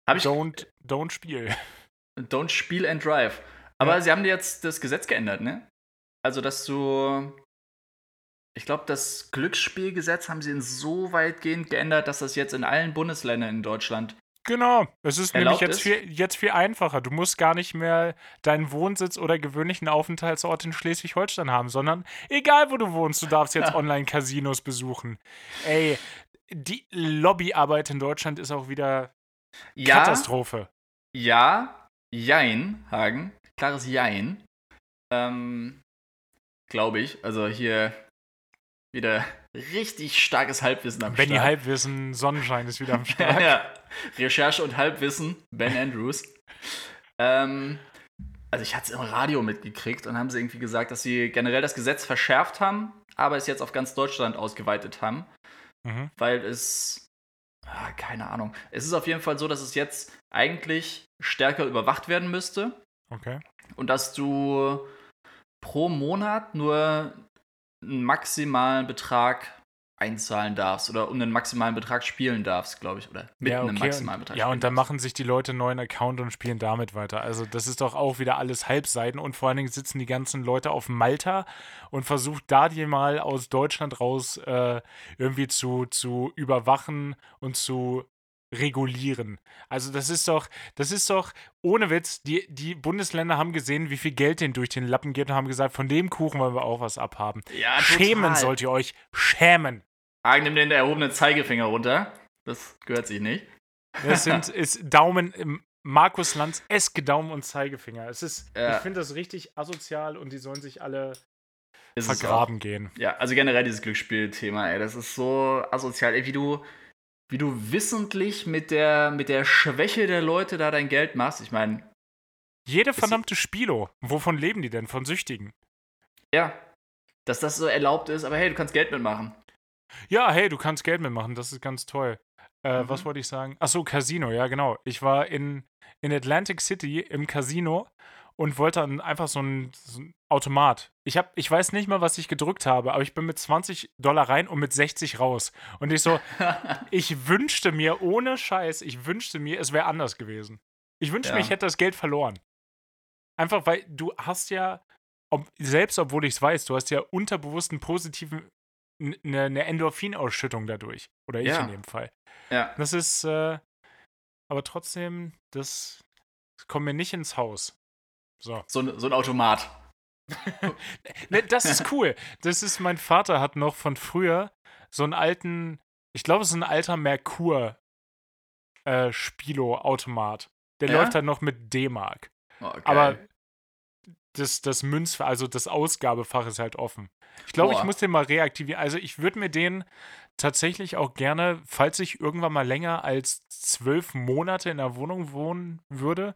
B: Hab ich.
A: don't, don't spiel.
B: Don't Spiel and Drive. Aber
A: Ja.
B: sie haben jetzt das Gesetz geändert, ne? Also, dass du. Ich glaube, das Glücksspielgesetz haben sie insoweit geändert, dass das jetzt in allen Bundesländern in Deutschland.
A: Genau, es ist
B: Erlaubt
A: nämlich jetzt
B: ist?
A: viel, jetzt viel einfacher. Du musst gar nicht mehr deinen Wohnsitz oder gewöhnlichen Aufenthaltsort in Schleswig-Holstein haben, sondern egal wo du wohnst, du darfst jetzt Online-Casinos besuchen. Ey, die Lobbyarbeit in Deutschland ist auch wieder
B: Ja,
A: Katastrophe.
B: ja, Jein, Hagen. Klares Jein. Ähm, glaube ich. Also hier wieder richtig starkes Halbwissen am
A: Benny
B: Start.
A: Halbwissen, Sonnenschein ist wieder am Start.
B: ja. Recherche und Halbwissen, Ben Andrews. ähm, also ich hatte es im Radio mitgekriegt und haben sie irgendwie gesagt, dass sie generell das Gesetz verschärft haben, aber es jetzt auf ganz Deutschland ausgeweitet haben,
A: Mhm.
B: weil es, ah, keine Ahnung, es ist auf jeden Fall so, dass es jetzt eigentlich stärker überwacht werden müsste
A: Okay.
B: und dass du pro Monat nur einen maximalen Betrag einzahlen darfst oder um einen maximalen Betrag spielen darfst, glaube ich, oder mit
A: Ja,
B: einem
A: okay.
B: maximalen Betrag.
A: Ja,
B: spielen
A: und dann machen sich die Leute einen neuen Account und spielen damit weiter. Also, das ist doch auch wieder alles Halbseiten und vor allen Dingen sitzen die ganzen Leute auf Malta und versucht da die mal aus Deutschland raus äh, irgendwie zu, zu überwachen und zu regulieren. Also das ist doch, das ist doch, ohne Witz, die, die Bundesländer haben gesehen, wie viel Geld denen durch den Lappen geht und haben gesagt, von dem Kuchen wollen wir auch was abhaben.
B: Ja,
A: Schämen sollt ihr euch, schämen.
B: Hagen, nimm den erhobenen Zeigefinger runter. Das gehört sich nicht.
A: Das sind ist Daumen im Markus Lanz eske Daumen und Zeigefinger. Es ist,
B: Ja.
A: ich finde das richtig asozial und die sollen sich alle
B: Ist
A: vergraben gehen.
B: Ja, also generell dieses Glücksspielthema, ey, das ist so asozial, ey, wie du, wie du wissentlich mit der, mit der Schwäche der Leute da dein Geld machst. Ich meine,
A: Jede verdammte Spilo, wovon leben die denn? Von Süchtigen.
B: ja, dass das so erlaubt ist, aber hey, du kannst Geld mitmachen.
A: Ja, hey, du kannst Geld mitmachen, das ist ganz toll. Äh,
B: Mhm.
A: Was wollte ich sagen? Achso, Casino, ja, genau. Ich war in, in Atlantic City im Casino und wollte dann einfach so einen, so einen Automat. Ich, hab, ich weiß nicht mal, was ich gedrückt habe, aber ich bin mit 20 Dollar rein und mit 60 raus. Und ich so, ich wünschte mir, ohne Scheiß, ich wünschte mir, es wäre anders gewesen. Ich wünschte mir,
B: Ja.
A: ich hätte das Geld verloren. Einfach weil du hast ja, ob, selbst obwohl ich es weiß, du hast ja unterbewusst einen positiven, eine, eine Endorphinausschüttung dadurch. Oder ich
B: Ja.
A: in dem Fall.
B: ja.
A: Das ist, äh, aber trotzdem, das, kommt mir nicht ins Haus. So.
B: So, ein- so ein Automat.
A: Ne, das ist cool. Das ist, mein Vater hat noch von früher so einen alten, ich glaube, es ist ein alter Merkur äh. Der
B: Ja?
A: läuft dann noch mit D-Mark.
B: Oh, geil.
A: Aber das, das Münzfach, also das Ausgabefach ist halt offen. Ich glaube, ich muss den mal reaktivieren. Also ich würde mir den tatsächlich auch gerne, falls ich irgendwann mal länger als zwölf Monate in der Wohnung wohnen würde,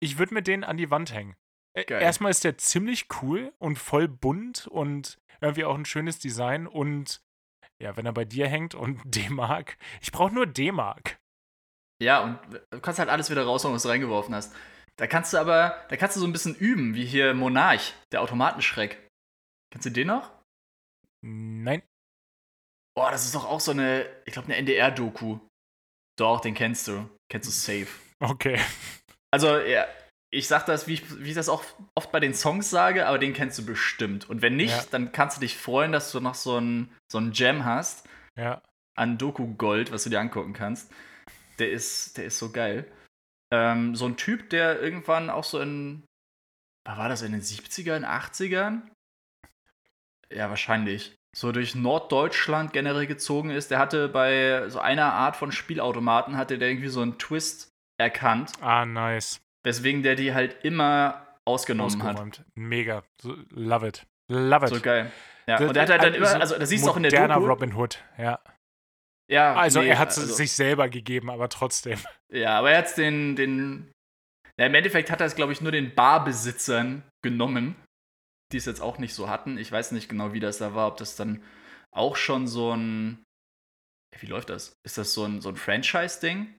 A: ich würde mir den an die Wand hängen.
B: Geil.
A: Erstmal ist der ziemlich cool und voll bunt und irgendwie auch ein schönes Design und ja, wenn er bei dir hängt und D-Mark, ich brauche nur D-Mark.
B: Ja, und du kannst halt alles wieder raushauen, was du reingeworfen hast. Da kannst du aber, da kannst du so ein bisschen üben, wie hier Monarch, der Automatenschreck. Kennst du den noch?
A: Nein.
B: Boah, das ist doch auch so eine, ich glaube, eine NDR-Doku. Doch, den kennst du. Kennst du safe.
A: Okay.
B: Also, ja, ich sag das, wie ich, wie ich das auch oft bei den Songs sage, aber den kennst du bestimmt. Und wenn nicht,
A: Ja.
B: dann kannst du dich freuen, dass du noch so ein, so ein Gem hast
A: Ja.
B: an Doku-Gold, was du dir angucken kannst. Der ist, der ist so geil. Ähm, so ein Typ, der irgendwann auch so in, war das, in den 70ern, 80ern? Ja, wahrscheinlich. So durch Norddeutschland generell gezogen ist. Der hatte bei so einer Art von Spielautomaten, hatte der irgendwie so einen Twist erkannt,
A: Ah, nice.
B: weswegen der die halt immer ausgenommen hat.
A: Ausgeräumt. Mega. So, love it. Love it.
B: So geil. Ja,
A: Das-
B: und der hat halt dann immer, also das siehst du auch in der
A: moderner
B: Doku.
A: Robin Hood, ja.
B: Ja,
A: Also
B: nee,
A: er hat es
B: also-
A: sich selber gegeben, aber trotzdem.
B: Ja, aber er hat den, den. Ja, Im Endeffekt hat er es, glaube ich, nur den Barbesitzern genommen, die es jetzt auch nicht so hatten. Ich weiß nicht genau, wie das da war, ob das dann auch schon so ein. Wie läuft das? Ist das so ein, so ein Franchise-Ding?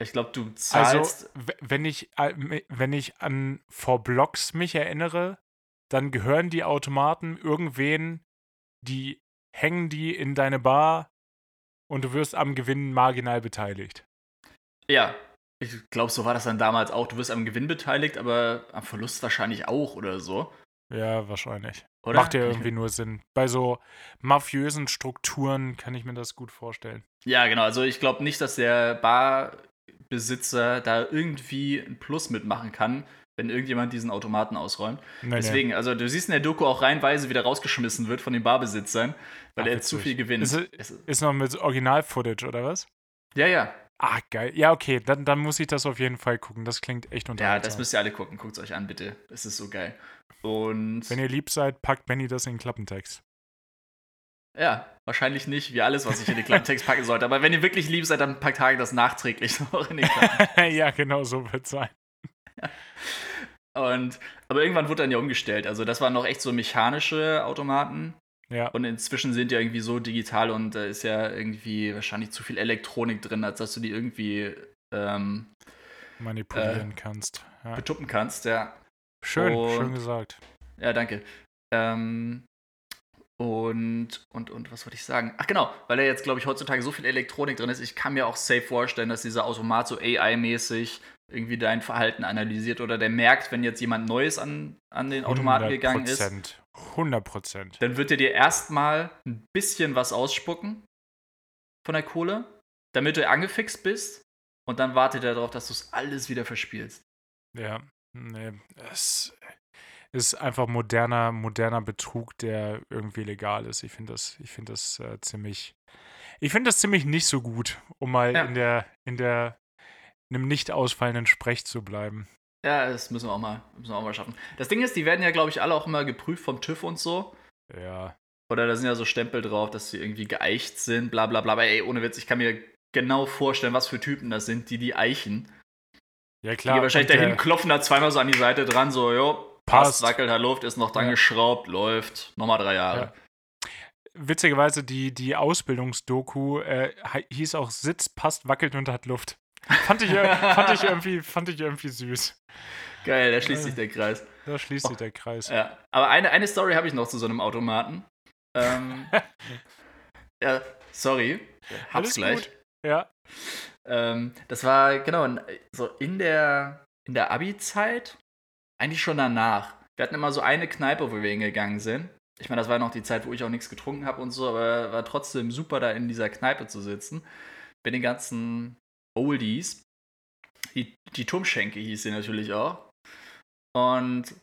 B: Ich glaube, du
A: Also,
B: zahlst.
A: w- wenn ich, äh, wenn ich an For Blocks mich erinnere, dann gehören die Automaten irgendwen, die hängen die in deine Bar und du wirst am Gewinn marginal beteiligt.
B: ja, ich glaube, so war das dann damals auch. Du wirst am Gewinn beteiligt, aber am Verlust wahrscheinlich auch oder so.
A: Ja, wahrscheinlich.
B: Oder?
A: Macht ja irgendwie nur Sinn. Bei so mafiösen Strukturen kann ich mir das gut vorstellen.
B: Ja, genau. Also ich glaube nicht, dass der Barbesitzer da irgendwie ein Plus mitmachen kann, wenn irgendjemand diesen Automaten ausräumt.
A: Nee, nee.
B: Deswegen, also du siehst in der Doku auch reihenweise wieder rausgeschmissen wird von den Barbesitzern, weil
A: Ach,
B: er zu viel gewinnt.
A: Ist,
B: Es-
A: ist noch mit Original-Footage, oder was?
B: ja, ja.
A: Ah, geil. Ja, okay, dann, dann muss ich das auf jeden Fall gucken. Das klingt echt
B: Ja,
A: unterhaltsam.
B: das müsst ihr alle gucken. Guckt es euch an, bitte. Es ist so geil. Und
A: Wenn ihr lieb seid, packt Benny das in den Klappentext.
B: ja, wahrscheinlich nicht, wie alles, was ich in den Klappentext packen sollte. Aber wenn ihr wirklich lieb seid, dann packt Hagen das nachträglich noch in den Klappentext.
A: ja, genau so wird es sein.
B: Und, aber irgendwann wurde dann ja umgestellt. Also das waren noch echt so mechanische Automaten.
A: Ja,
B: Und inzwischen sind die irgendwie so digital und da ist ja irgendwie wahrscheinlich zu viel Elektronik drin, als dass du die irgendwie ähm,
A: manipulieren kannst. Ja.
B: betuppen kannst. Ja,
A: Schön,
B: und-
A: schön gesagt.
B: ja danke. Ähm, und, und, und was wollte ich sagen? Ach genau, weil da jetzt, glaube ich, heutzutage so viel Elektronik drin ist, ich kann mir auch safe vorstellen, dass dieser Automat so AI-mäßig irgendwie dein Verhalten analysiert oder der merkt, wenn jetzt jemand Neues an, an den Automaten gegangen ist.
A: 100 Prozent.
B: dann wird er dir erstmal ein bisschen was ausspucken von der Kohle, damit du angefixt bist. Und dann wartet er darauf, dass du es alles wieder verspielst.
A: Ja, nee, es ist einfach moderner, moderner Betrug, der irgendwie legal ist. Ich finde das, ich finde das äh, ziemlich, ich finde das ziemlich nicht so gut, um mal
B: Ja.
A: in der, in der, einem nicht ausfallenden Sprech zu bleiben.
B: Ja, das müssen wir auch mal, müssen wir auch mal schaffen. Das Ding ist, die werden ja, glaube ich, alle auch immer geprüft vom TÜV und so.
A: Ja,
B: Oder da sind ja so Stempel drauf, dass sie irgendwie geeicht sind, bla bla bla. Aber ey, ohne Witz, ich kann mir genau vorstellen, was für Typen das sind, die die eichen.
A: ja
B: Die
A: klar.
B: wahrscheinlich
A: und
B: dahin klopfen da zweimal so an die Seite dran, so, jo,
A: Passt.
B: wackelt, hat Luft, ist noch dran
A: Ja.
B: geschraubt, läuft, nochmal drei Jahre.
A: Ja. Witzigerweise, die, die Ausbildungsdoku äh, hieß auch Sitz, passt, wackelt und hat Luft. Fand ich, fand ich, irgendwie, fand ich irgendwie süß.
B: Geil, da schließt sich der Kreis.
A: Da schließt sich der Kreis.
B: Ja, aber eine, eine Story habe ich noch zu so einem Automaten. Ähm, ja, sorry, hab's
A: Alles
B: gleich.
A: gut. Ja.
B: Ähm, das war genau so in der in der Abi-Zeit, eigentlich schon danach. Wir hatten immer so eine Kneipe, wo wir hingegangen sind. Ich meine, das war noch die Zeit, wo ich auch nichts getrunken habe und so, aber war trotzdem super, da in dieser Kneipe zu sitzen. Bei den ganzen Oldies. Die, die Turmschenke hieß sie natürlich auch. Und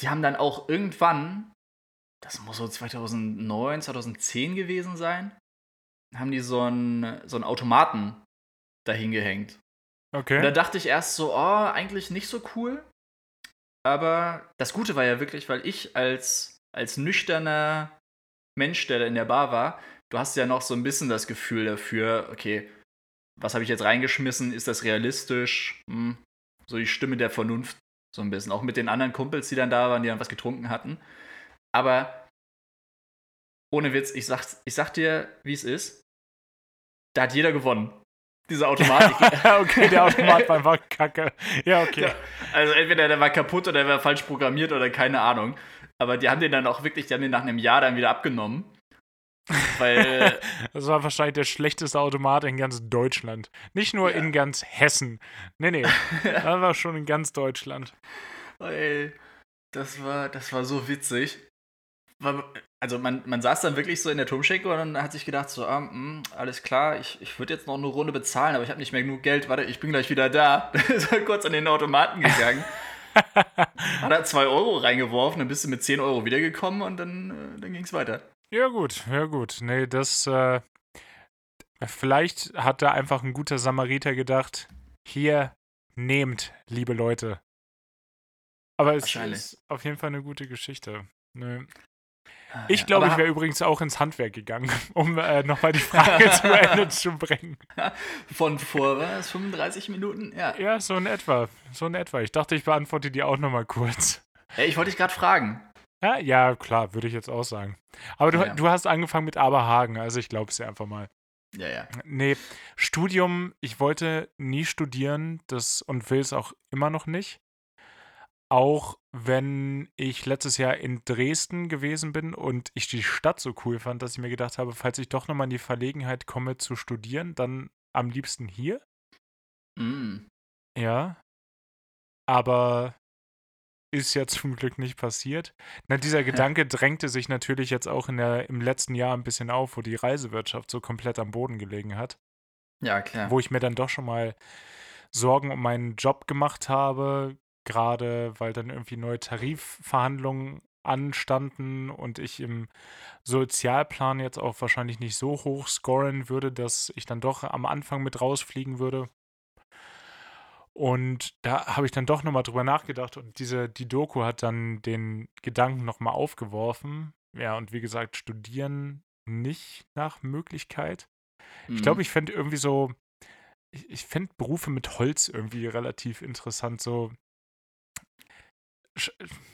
B: die haben dann auch irgendwann, das muss so 2009, 2010 gewesen sein, haben die so einen, so einen Automaten dahin gehängt. Und da
A: Okay.
B: dachte ich erst so, oh, eigentlich nicht so cool. Aber das Gute war ja wirklich, weil ich als, als nüchterner Mensch, der da in der Bar war, du hast ja noch so ein bisschen das Gefühl dafür, okay, was habe ich jetzt reingeschmissen? Ist das realistisch? Hm, so die Stimme der Vernunft, so ein bisschen. Auch mit den anderen Kumpels, die dann da waren, die dann was getrunken hatten. Aber ohne Witz, ich sag, ich sag dir, wie es ist. Da hat jeder gewonnen. Diese Automatik.
A: okay, der Automat war kacke. Ja, okay. Ja,
B: also entweder der war kaputt oder der war falsch programmiert oder keine Ahnung. Aber die haben den dann auch wirklich, die haben den nach einem Jahr dann wieder abgenommen. Weil.
A: das war wahrscheinlich der schlechteste Automat in ganz Deutschland. Nicht nur ja. in ganz Hessen. Nee, nee. das war schon in ganz Deutschland.
B: Ey, das war, das war so witzig also man, man saß dann wirklich so in der Turmschenke und dann hat sich gedacht, so, ah, mh, hm, alles klar, ich, ich würde jetzt noch eine Runde bezahlen, aber ich habe nicht mehr genug Geld, warte, ich bin gleich wieder da. ist halt kurz an den Automaten gegangen. hat er 2 Euro reingeworfen, dann bist du mit 10 Euro wiedergekommen und dann, äh, dann ging es weiter.
A: Ja, gut, ja, gut. Nee, das, äh, vielleicht hat da einfach ein guter Samariter hier, nehmt, liebe Leute. Aber es ist auf jeden Fall eine gute Geschichte. Nee. Ah, ich glaube, ich wäre übrigens auch ins Handwerk gegangen, um äh, nochmal die Frage zu Ende zu bringen.
B: Von vor was, 35 Minuten? Ja.
A: ja, so in etwa. So in etwa. Ich dachte, ich beantworte die auch nochmal kurz.
B: Ich wollte dich gerade fragen.
A: Ja, ja, klar, würde ich jetzt auch sagen. Aber du, ja. du hast angefangen mit Aberhagen, also ich glaube es dir einfach mal.
B: Ja, ja.
A: Nee, Studium, ich wollte nie studieren das, und will es auch immer noch nicht. Auch wenn ich letztes Jahr in Dresden gewesen bin und ich die Stadt so cool fand, dass ich mir gedacht habe, falls ich doch nochmal in die Verlegenheit komme zu studieren, dann am liebsten hier.
B: Mm.
A: Ja. Aber ist ja zum Glück nicht passiert. Na, dieser Gedanke drängte sich natürlich jetzt auch in der, im letzten Jahr ein bisschen auf, wo die Reisewirtschaft so komplett am Boden gelegen hat.
B: Ja, klar.
A: Wo ich mir dann doch schon mal Sorgen um meinen Job gemacht habe, gerade weil dann irgendwie neue Tarifverhandlungen anstanden und ich im Sozialplan jetzt auch wahrscheinlich nicht so hoch scoren würde, dass ich dann doch am Anfang mit rausfliegen würde. Und da habe ich dann doch nochmal drüber nachgedacht und diese, die Doku hat dann den Gedanken nochmal aufgeworfen. Ja, und wie gesagt, studieren nicht nach Möglichkeit. Mhm. Ich glaube, ich fände irgendwie so, ich, ich fände Berufe mit Holz irgendwie relativ interessant. So,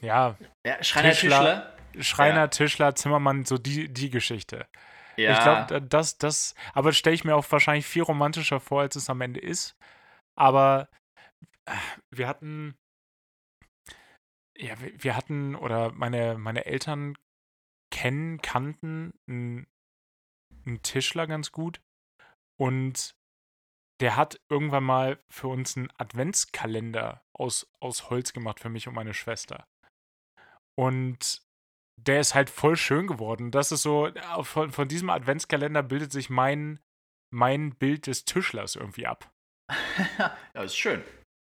A: ja,
B: ja Schreiner, Tischler,
A: Tischler, Schreiner, ja. Tischler, Zimmermann, so die, die Geschichte. Ja. Ich glaube, das, das, aber das stelle ich mir auch wahrscheinlich viel romantischer vor, als es am Ende ist. Aber wir hatten, ja, wir hatten, oder meine, meine Eltern kennen, kannten einen, einen Tischler ganz gut. Und der hat irgendwann mal für uns einen Adventskalender aus, aus Holz gemacht für mich und meine Schwester. Und der ist halt voll schön geworden. Das ist so, äh, von, von diesem Adventskalender bildet sich mein, mein Bild des Tischlers irgendwie ab.
B: ja, ist schön.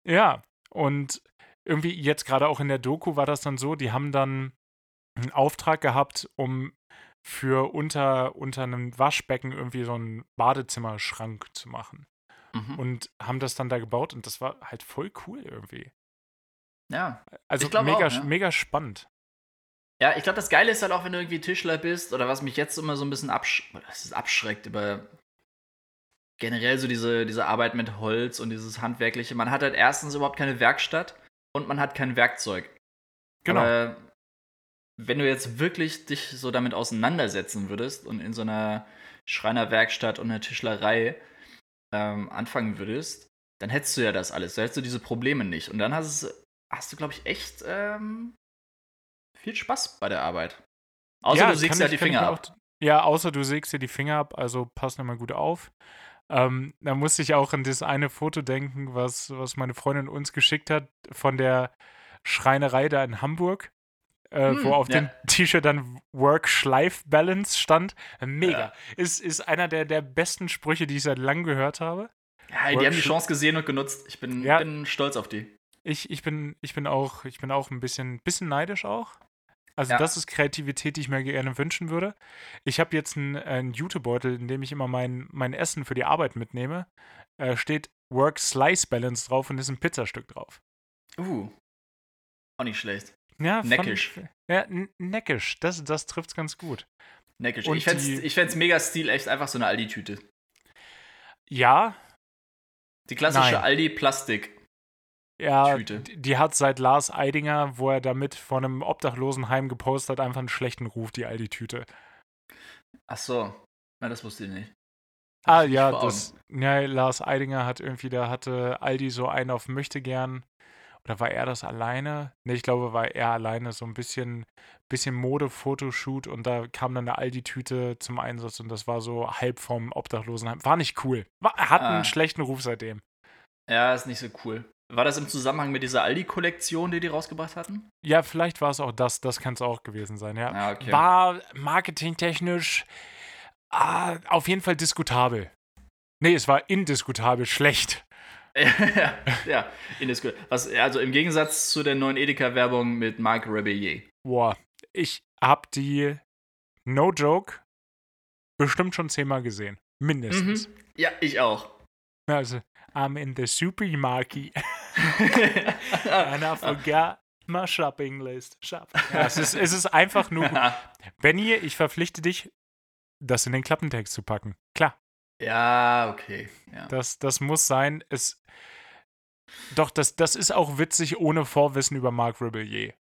A: Ja, und irgendwie jetzt gerade auch in der Doku war das dann so, die haben dann einen Auftrag gehabt, um für unter, unter einem Waschbecken irgendwie so einen Badezimmerschrank zu machen mhm. und haben das dann da gebaut und das war halt voll cool irgendwie.
B: Ja.
A: Also mega, auch, ja. mega spannend.
B: Ja, ich glaube, das Geile ist halt auch, wenn du irgendwie Tischler bist oder was mich jetzt immer so ein bisschen absch abschreckt über generell so diese, diese Arbeit mit Holz und dieses Handwerkliche. Man hat halt erstens überhaupt keine Werkstatt und man hat kein Werkzeug.
A: Genau. Aber
B: wenn du jetzt wirklich dich so damit auseinandersetzen würdest und in so einer Schreinerwerkstatt und einer Tischlerei ähm, anfangen würdest, dann hättest du ja das alles. Da hättest du diese Probleme nicht. Und dann hast, es, hast du, glaube ich, echt ähm, viel Spaß bei der Arbeit. Außer ja, du sägst ja die Finger ab. Auch,
A: ja, außer du sägst dir die Finger ab, also pass nochmal gut auf. Ähm, da musste ich auch an das eine Foto denken, was, was meine Freundin uns geschickt hat von der Schreinerei da in Hamburg äh, hm, wo auf ja. dem T-Shirt dann Work-Life-Balance stand. Mega. Ja. Ist, ist einer der, der besten Sprüche, die ich seit langem gehört habe.
B: Ja, die haben die Chance gesehen und genutzt. Ich bin, ja. bin stolz auf die.
A: Ich, ich, bin, ich, bin auch, ich bin auch ein bisschen, bisschen neidisch auch. Also ja. das ist Kreativität, die ich mir gerne wünschen würde. Ich habe jetzt einen, einen Jutebeutel, in dem ich immer mein, mein Essen für die Arbeit mitnehme. Äh, steht Work Slice Balance drauf und ist ein Pizzastück drauf.
B: Uh. Auch nicht schlecht.
A: Ja,
B: Neckisch.
A: Fand, ja, neckisch. Das, das trifft's ganz gut.
B: Neckisch.
A: Und
B: Ich fände fänd's mega Stil, echt einfach so eine Aldi-Tüte.
A: Ja,
B: Die klassische. Aldi-Plastik.
A: Ja,
B: Tüte.
A: die hat seit Lars Eidinger, wo er damit von einem Obdachlosenheim gepostet hat, einfach einen schlechten Ruf, die Aldi-Tüte.
B: Ach so. Na, das wusste ich nicht.
A: Ah, ja,
B: vor
A: das, ja, Lars Eidinger hat irgendwie, da hatte Aldi so einen auf Möchtegern. Oder war er das alleine? Ne, ich glaube, war er alleine so ein bisschen, bisschen Mode-Fotoshoot und da kam dann eine Aldi-Tüte zum Einsatz und das war so halb vom Obdachlosenheim. War nicht cool. War, hat
B: Ah.
A: einen schlechten Ruf seitdem.
B: Ja, ist nicht so cool. War das im Zusammenhang mit dieser Aldi-Kollektion, die die rausgebracht hatten?
A: Ja, vielleicht war es auch das, das kann es auch gewesen sein, ja.
B: Ja, okay.
A: War marketingtechnisch ah, auf jeden Fall diskutabel. Nee, es war indiskutabel schlecht.
B: ja, ja, indisku- Was, also im Gegensatz zu der neuen Edeka-Werbung mit Marc Rebellier.
A: Boah, ich hab die, no joke, bestimmt schon zehnmal gesehen. Mindestens.
B: Ja, ich auch.
A: Also, I'm in the supermarket and I forgot my shopping list. Shop. Ja, es, ist, es ist einfach nur gut. Benny, ich verpflichte dich, das in den Klappentext zu packen. Klar,
B: ja, okay. Ja.
A: das, das muss sein. Es, doch, das, das ist auch witzig ohne Vorwissen über Marc Rebellier.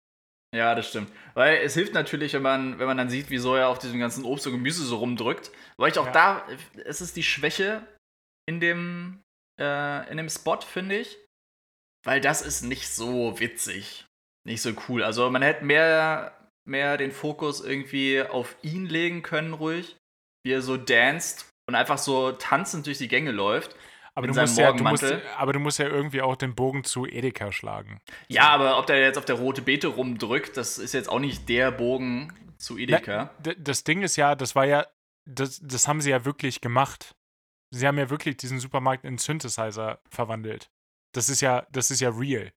B: ja, das stimmt. Weil es hilft natürlich, wenn man, wenn man dann sieht, wieso er auf diesem ganzen Obst und Gemüse so rumdrückt. Weil ich auch
A: Ja.
B: da, es ist die Schwäche in dem, äh, in dem Spot, finde ich. Weil das ist nicht so witzig. Nicht so cool. Also man hätte mehr, mehr den Fokus irgendwie auf ihn legen können, ruhig. Wie er so danst und einfach so tanzend durch die Gänge läuft.
A: Aber
B: In
A: du, ja, du musst, aber du musst ja irgendwie auch den Bogen zu Edeka schlagen.
B: Ja, aber ob der jetzt auf der rote Beete rumdrückt, das ist jetzt auch nicht der Bogen zu Edeka.
A: D- Das Ding ist ja, das war ja, das, das haben sie ja wirklich gemacht. Sie haben ja wirklich diesen Supermarkt in Synthesizer verwandelt. Das ist ja, das ist ja real.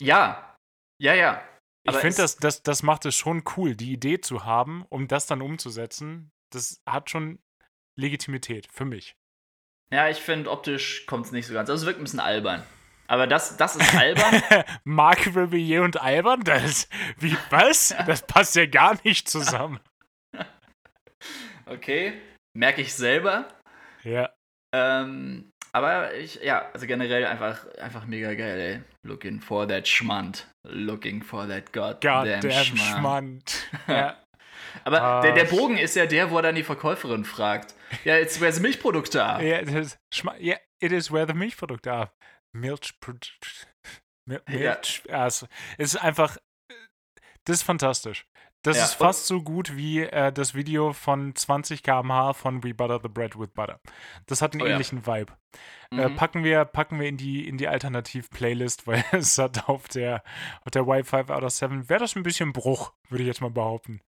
B: Ja, ja, ja.
A: Ich finde, das, das, das macht es schon cool, die Idee zu haben, um das dann umzusetzen. Das hat schon Legitimität für mich.
B: Ja, ich finde, optisch kommt es nicht so ganz. Also es wirkt ein bisschen albern. Aber das, das ist albern.
A: Marc Rebellier und Albern, das, wie, was? Das passt ja gar nicht zusammen.
B: Okay, merke ich selber.
A: Ja.
B: Ähm, aber ich, ja, also generell einfach, einfach mega geil, ey. Looking for that Schmand. Looking for that goddamn,
A: Goddamn
B: Schmand.
A: Schmand. Ja.
B: Aber
A: Ah,
B: der, der
A: sh-
B: Bogen ist ja der, wo er dann die Verkäuferin fragt. Ja, jetzt wär's Milchprodukte ab.
A: Ja, das Schma ja, it is where the Milchprodukte are. Milch. Mil
B: Ja.
A: Milch. Ja. es es ist einfach. äh, Das ist fantastisch. Das
B: Ja,
A: ist fast so gut wie äh, das Video von 20 km/h von We Butter the Bread with Butter. Das hat einen
B: Oh ja.
A: ähnlichen Vibe. Äh,
B: Mhm.
A: packen wir, packen wir in die, in die Alternativ-Playlist, weil es hat auf der, auf der Y5 out of 7 wäre das ein bisschen Bruch, würde ich jetzt mal behaupten.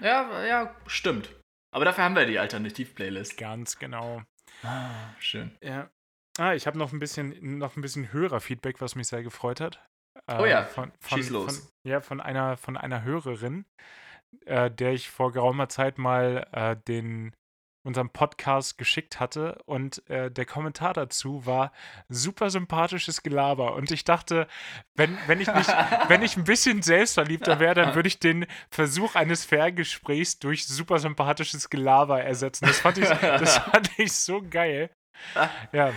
B: Ja, ja, stimmt. Aber dafür haben wir die Alternativ-Playlist.
A: Ganz genau.
B: Ah, schön.
A: Ja. Ah, ich habe noch ein bisschen, noch ein bisschen Hörerfeedback, was mich sehr gefreut hat. Äh,
B: Oh ja,
A: von, von,
B: schieß los.
A: Von, ja, von einer, von einer Hörerin, äh, der ich vor geraumer Zeit mal äh, den unseren Podcast geschickt hatte und äh, der Kommentar dazu war super sympathisches Gelaber und ich dachte, wenn, wenn ich nicht, wenn ich ein bisschen selbstverliebter wäre, dann würde ich den Versuch eines Fairgesprächs durch super sympathisches Gelaber ersetzen. Das fand ich, das fand ich so geil. Ja.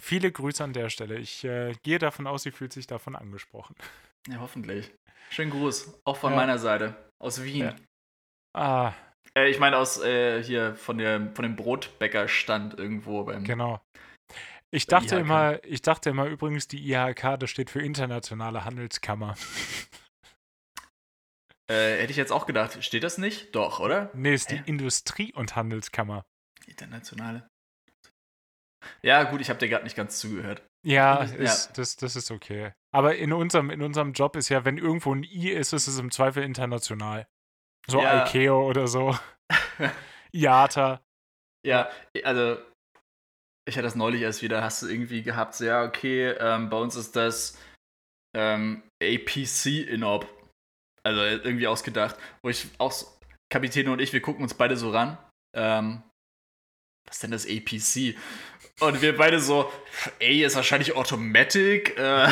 A: Viele Grüße an der Stelle. Ich äh, gehe davon aus, sie fühlt sich davon angesprochen.
B: Ja, hoffentlich. Schönen Gruß. Auch von
A: Ja.
B: meiner Seite. Aus Wien.
A: Ja. Ah,
B: Äh, ich meine aus äh, hier von, der, von dem Brotbäckerstand irgendwo beim.
A: genau. Ich dachte
B: IHK.
A: immer, ich dachte immer übrigens, die IHK, das steht für Internationale Handelskammer.
B: Äh, hätte ich jetzt auch gedacht. Steht das nicht? Doch, oder?
A: Nee, ist die
B: Hä?
A: Industrie- und Handelskammer.
B: Internationale. Ja, gut, ich habe dir gerade nicht ganz zugehört.
A: Ja,
B: Ja.
A: ist, Das, das ist okay. Aber in unserem, in unserem Job ist ja, wenn irgendwo ein I ist, ist es im Zweifel international. So
B: Ja.
A: Ikeo oder so. IATA.
B: Ja, also ich hatte das neulich erst wieder, hast du irgendwie gehabt, so, ja, okay, ähm, bei uns ist das ähm, APC Inob. Also irgendwie ausgedacht, wo ich auch, Kapitän und ich, wir gucken uns beide so ran. Ähm, was ist denn das APC? Und wir beide so, ey, ist wahrscheinlich Automatic, äh,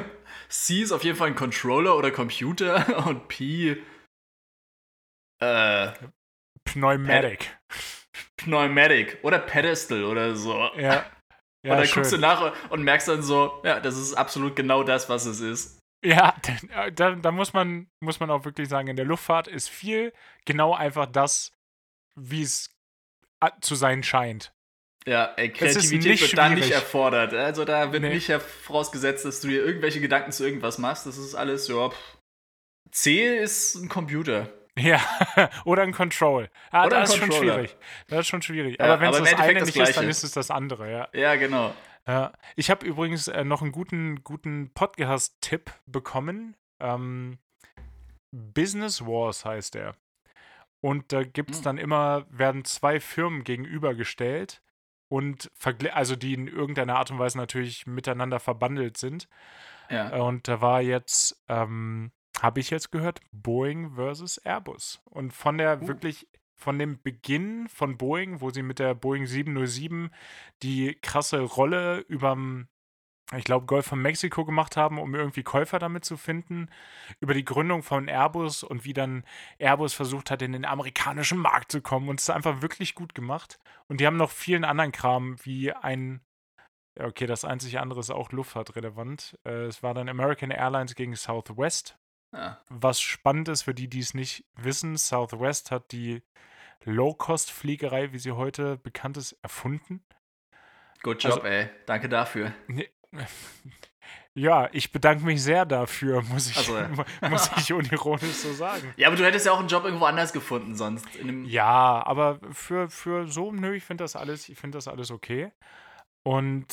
B: C ist auf jeden Fall ein Controller oder Computer und P. Äh,
A: Pneumatic.
B: Pneumatic oder Pedestal oder so.
A: Ja. ja
B: und dann
A: schön.
B: guckst du nach und merkst dann so, ja, das ist absolut genau das, was es ist.
A: Ja, da, da, da muss, man, muss man auch wirklich sagen, in der Luftfahrt ist viel genau einfach das, wie es a- zu sein scheint.
B: Ja, ey, Kreativität
A: nicht
B: wird da nicht erfordert. Also da wird
A: Nee.
B: nicht vorausgesetzt, dass du dir irgendwelche Gedanken zu irgendwas machst. Das ist alles, ja, pff. C ist ein Computer.
A: Ja, oder ein Control. Ah,
B: Oder
A: das ist schon schwierig. Das ist schon schwierig.
B: Ja,
A: aber wenn es das eine
B: das
A: nicht ist, dann ist es das andere, ja.
B: Ja, genau.
A: Ja, ich habe übrigens äh, noch einen guten, guten Podcast-Tipp bekommen. Ähm, Business Wars heißt er. Und da gibt es
B: Hm.
A: dann immer, werden zwei Firmen gegenübergestellt und also die in irgendeiner Art und Weise natürlich miteinander verbandelt sind.
B: Ja.
A: Und da war jetzt, ähm, habe ich jetzt gehört, Boeing versus Airbus. Und von der
B: Uh.
A: wirklich, von dem Beginn von Boeing, wo sie mit der Boeing 707 die krasse Rolle überm, ich glaube, Golf von Mexiko gemacht haben, um irgendwie Käufer damit zu finden, über die Gründung von Airbus und wie dann Airbus versucht hat, in den amerikanischen Markt zu kommen. Und es ist einfach wirklich gut gemacht. Und die haben noch vielen anderen Kram, wie ein ja, okay, das einzige andere ist auch luftfahrtrelevant. Äh, es war dann American Airlines gegen Southwest.
B: ja.
A: Was spannend ist für die, die es nicht wissen, Southwest hat die Low-Cost-Fliegerei, wie sie heute bekannt ist, erfunden.
B: Good
A: Also-
B: Job, ey. Danke dafür.
A: Ja, ich bedanke mich sehr dafür, muss ich,
B: Also, ja.
A: muss ich unironisch so sagen.
B: Ja, aber du hättest ja auch einen Job irgendwo anders gefunden sonst.
A: Ja, aber für, für so, nö, ich finde das alles, ich finde das alles okay. Und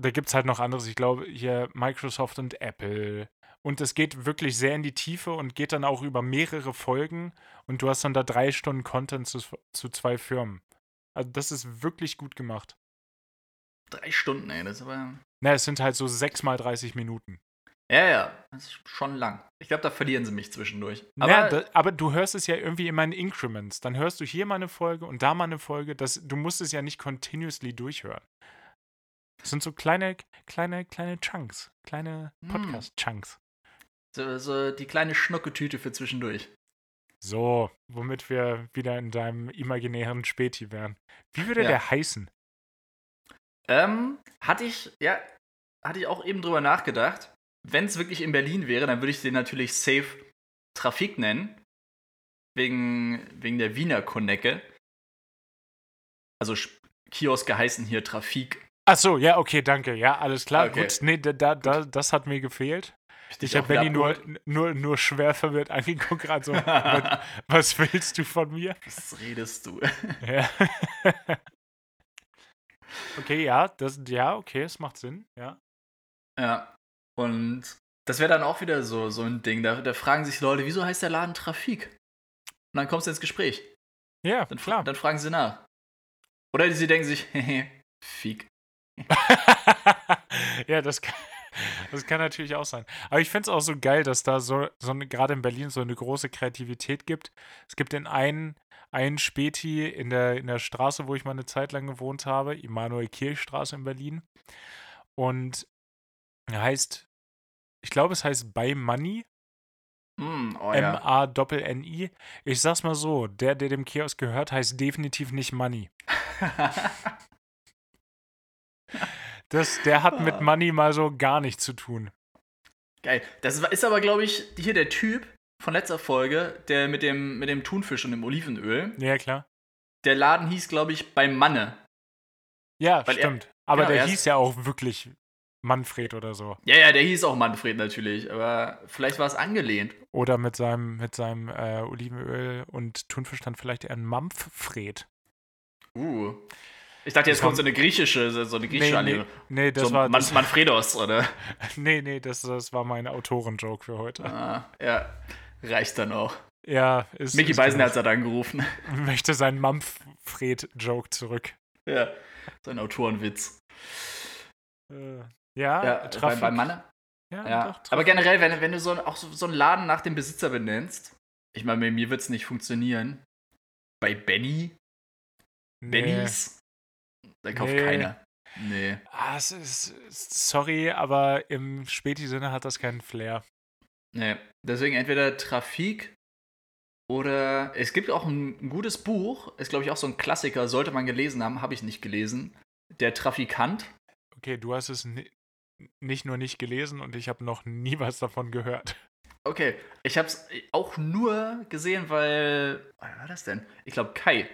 A: da gibt es halt noch anderes, ich glaube, hier Microsoft und Apple. Und es geht wirklich sehr in die Tiefe und geht dann auch über mehrere Folgen und du hast dann da drei Stunden Content zu, zu zwei Firmen. Also das ist wirklich gut gemacht.
B: Drei Stunden, ey. Das ist aber.
A: Na, es sind halt so sechs mal 30 Minuten.
B: Ja, ja. Das ist schon lang. Ich glaube, da verlieren sie mich zwischendurch.
A: Aber,
B: Aber
A: da, aber du hörst es ja irgendwie immer in Increments. Dann hörst du hier mal eine Folge und da mal eine Folge. Das, du musst es ja nicht continuously durchhören. Das sind so kleine, kleine, kleine Chunks. Kleine
B: Hm.
A: Podcast-Chunks.
B: so, so die kleine Schnucketüte für zwischendurch.
A: So, womit wir wieder in deinem imaginären Späti wären. Wie würde
B: Ja.
A: der heißen?
B: Ähm, hatte ich, ja, hatte ich auch eben drüber nachgedacht. Wenn es wirklich in Berlin wäre, dann würde ich den natürlich Safe Trafik nennen. Wegen, wegen der Wiener Konecke. Also Kioske heißen hier Trafik.
A: Ach so, ja, okay, danke. Ja, alles klar.
B: Okay.
A: Gut, nee, da, da, da, das hat mir gefehlt. Ich habe Benny nur, nur, nur schwer verwirrt angeguckt, gerade so, was, was willst du von mir?
B: Was redest du?
A: Ja. okay, ja, das, ja, okay, es macht Sinn, ja.
B: Ja. Und das wäre dann auch wieder so, so ein Ding. Da, da fragen sich Leute, wieso heißt der Laden Trafik? Und dann kommst du ins Gespräch.
A: Ja,
B: Dann,
A: klar.
B: dann fragen sie nach. Oder sie denken sich, hehe, Fick.
A: ja, das kann, das kann natürlich auch sein. Aber ich finde es auch so geil, dass da so, so eine, gerade in Berlin so eine große Kreativität gibt. Es gibt den einen, einen Späti in der, in der Straße, wo ich mal eine Zeit lang gewohnt habe, Immanuel-Kirchstraße in Berlin. Und er heißt, ich glaube, es heißt By Money.
B: Mm, oh ja.
A: M-A-Doppel-N-I. Ich sag's mal so, der, der dem Kiosk gehört, heißt definitiv nicht Money. Das, der hat mit
B: Ah.
A: Money mal so gar nichts zu tun.
B: Geil. Das ist aber, glaube ich, hier der Typ von letzter Folge, der mit dem, mit dem Thunfisch und dem Olivenöl.
A: Ja, klar.
B: Der Laden hieß, glaube ich, bei Manne.
A: Ja,
B: Weil er-
A: stimmt. Aber
B: genau,
A: der
B: er
A: hieß ja auch wirklich Manfred oder so.
B: Ja, ja, der hieß auch Manfred natürlich, aber vielleicht war es angelehnt.
A: Oder mit seinem, mit seinem äh, Olivenöl und Thunfisch dann vielleicht eher ein Mampfred.
B: Uh. Ich dachte, jetzt kommt so eine griechische, so eine griechische
A: Nee, nee,
B: Anlehnung.
A: nee, das
B: so
A: war.
B: Man Manfredos, oder?
A: nee, nee, das, das war mein Autorenjoke für heute.
B: Ah, ja, reicht dann auch.
A: Ja, ist.
B: Mickey Beisenherz hat angerufen.
A: möchte seinen Mampfred-Joke zurück.
B: ja, sein Autorenwitz.
A: Äh, ja,
B: Ja, bei, bei Manne.
A: Ja,
B: Ja,
A: doch,
B: aber generell, wenn, wenn du so, auch so, so einen Laden nach dem Besitzer benennst, ich meine, bei mir wird es nicht funktionieren. Bei Benny,
A: Nee.
B: Bennys, da kauft
A: Nee.
B: keiner. Nee.
A: Ah, es ist, sorry, aber im Späti-Sinne hat das keinen Flair.
B: Nee. Deswegen entweder Trafik oder es gibt auch ein, gutes Buch, ist glaube ich auch so ein Klassiker, sollte man gelesen haben, habe ich nicht gelesen. Der Trafikant.
A: Okay, du hast es ni nicht nur nicht gelesen und ich habe noch nie was davon gehört.
B: Okay, ich habe es auch nur gesehen, weil. Was war das denn? Ich glaube, Kai.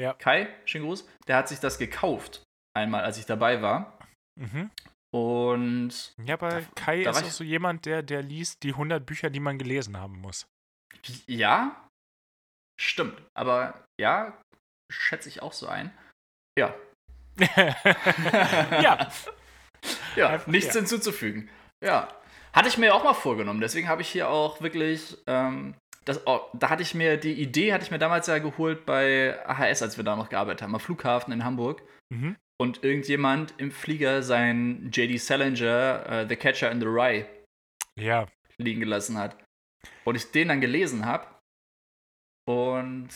A: Ja.
B: Kai, schön Gruß, der hat sich das gekauft, einmal, als ich dabei war.
A: Mhm.
B: Und.
A: Ja, aber
B: Da-
A: Kai
B: da
A: ist auch so jemand, der, der liest die 100 Bücher, die man gelesen haben muss.
B: Ja, stimmt. Aber ja, schätze ich auch so ein. Ja.
A: ja,
B: Ja, nichts
A: ja.
B: hinzuzufügen. Ja. Hatte ich mir auch mal vorgenommen. Deswegen habe ich hier auch wirklich. Ähm, das, oh, da hatte ich mir die Idee, hatte ich mir damals ja geholt bei AHS, als wir da noch gearbeitet haben, am Flughafen in Hamburg.
A: mhm.
B: Und irgendjemand im Flieger sein J.D. Salinger, äh, The Catcher in the Rye,
A: ja.
B: liegen gelassen hat. Und ich den dann gelesen habe. Und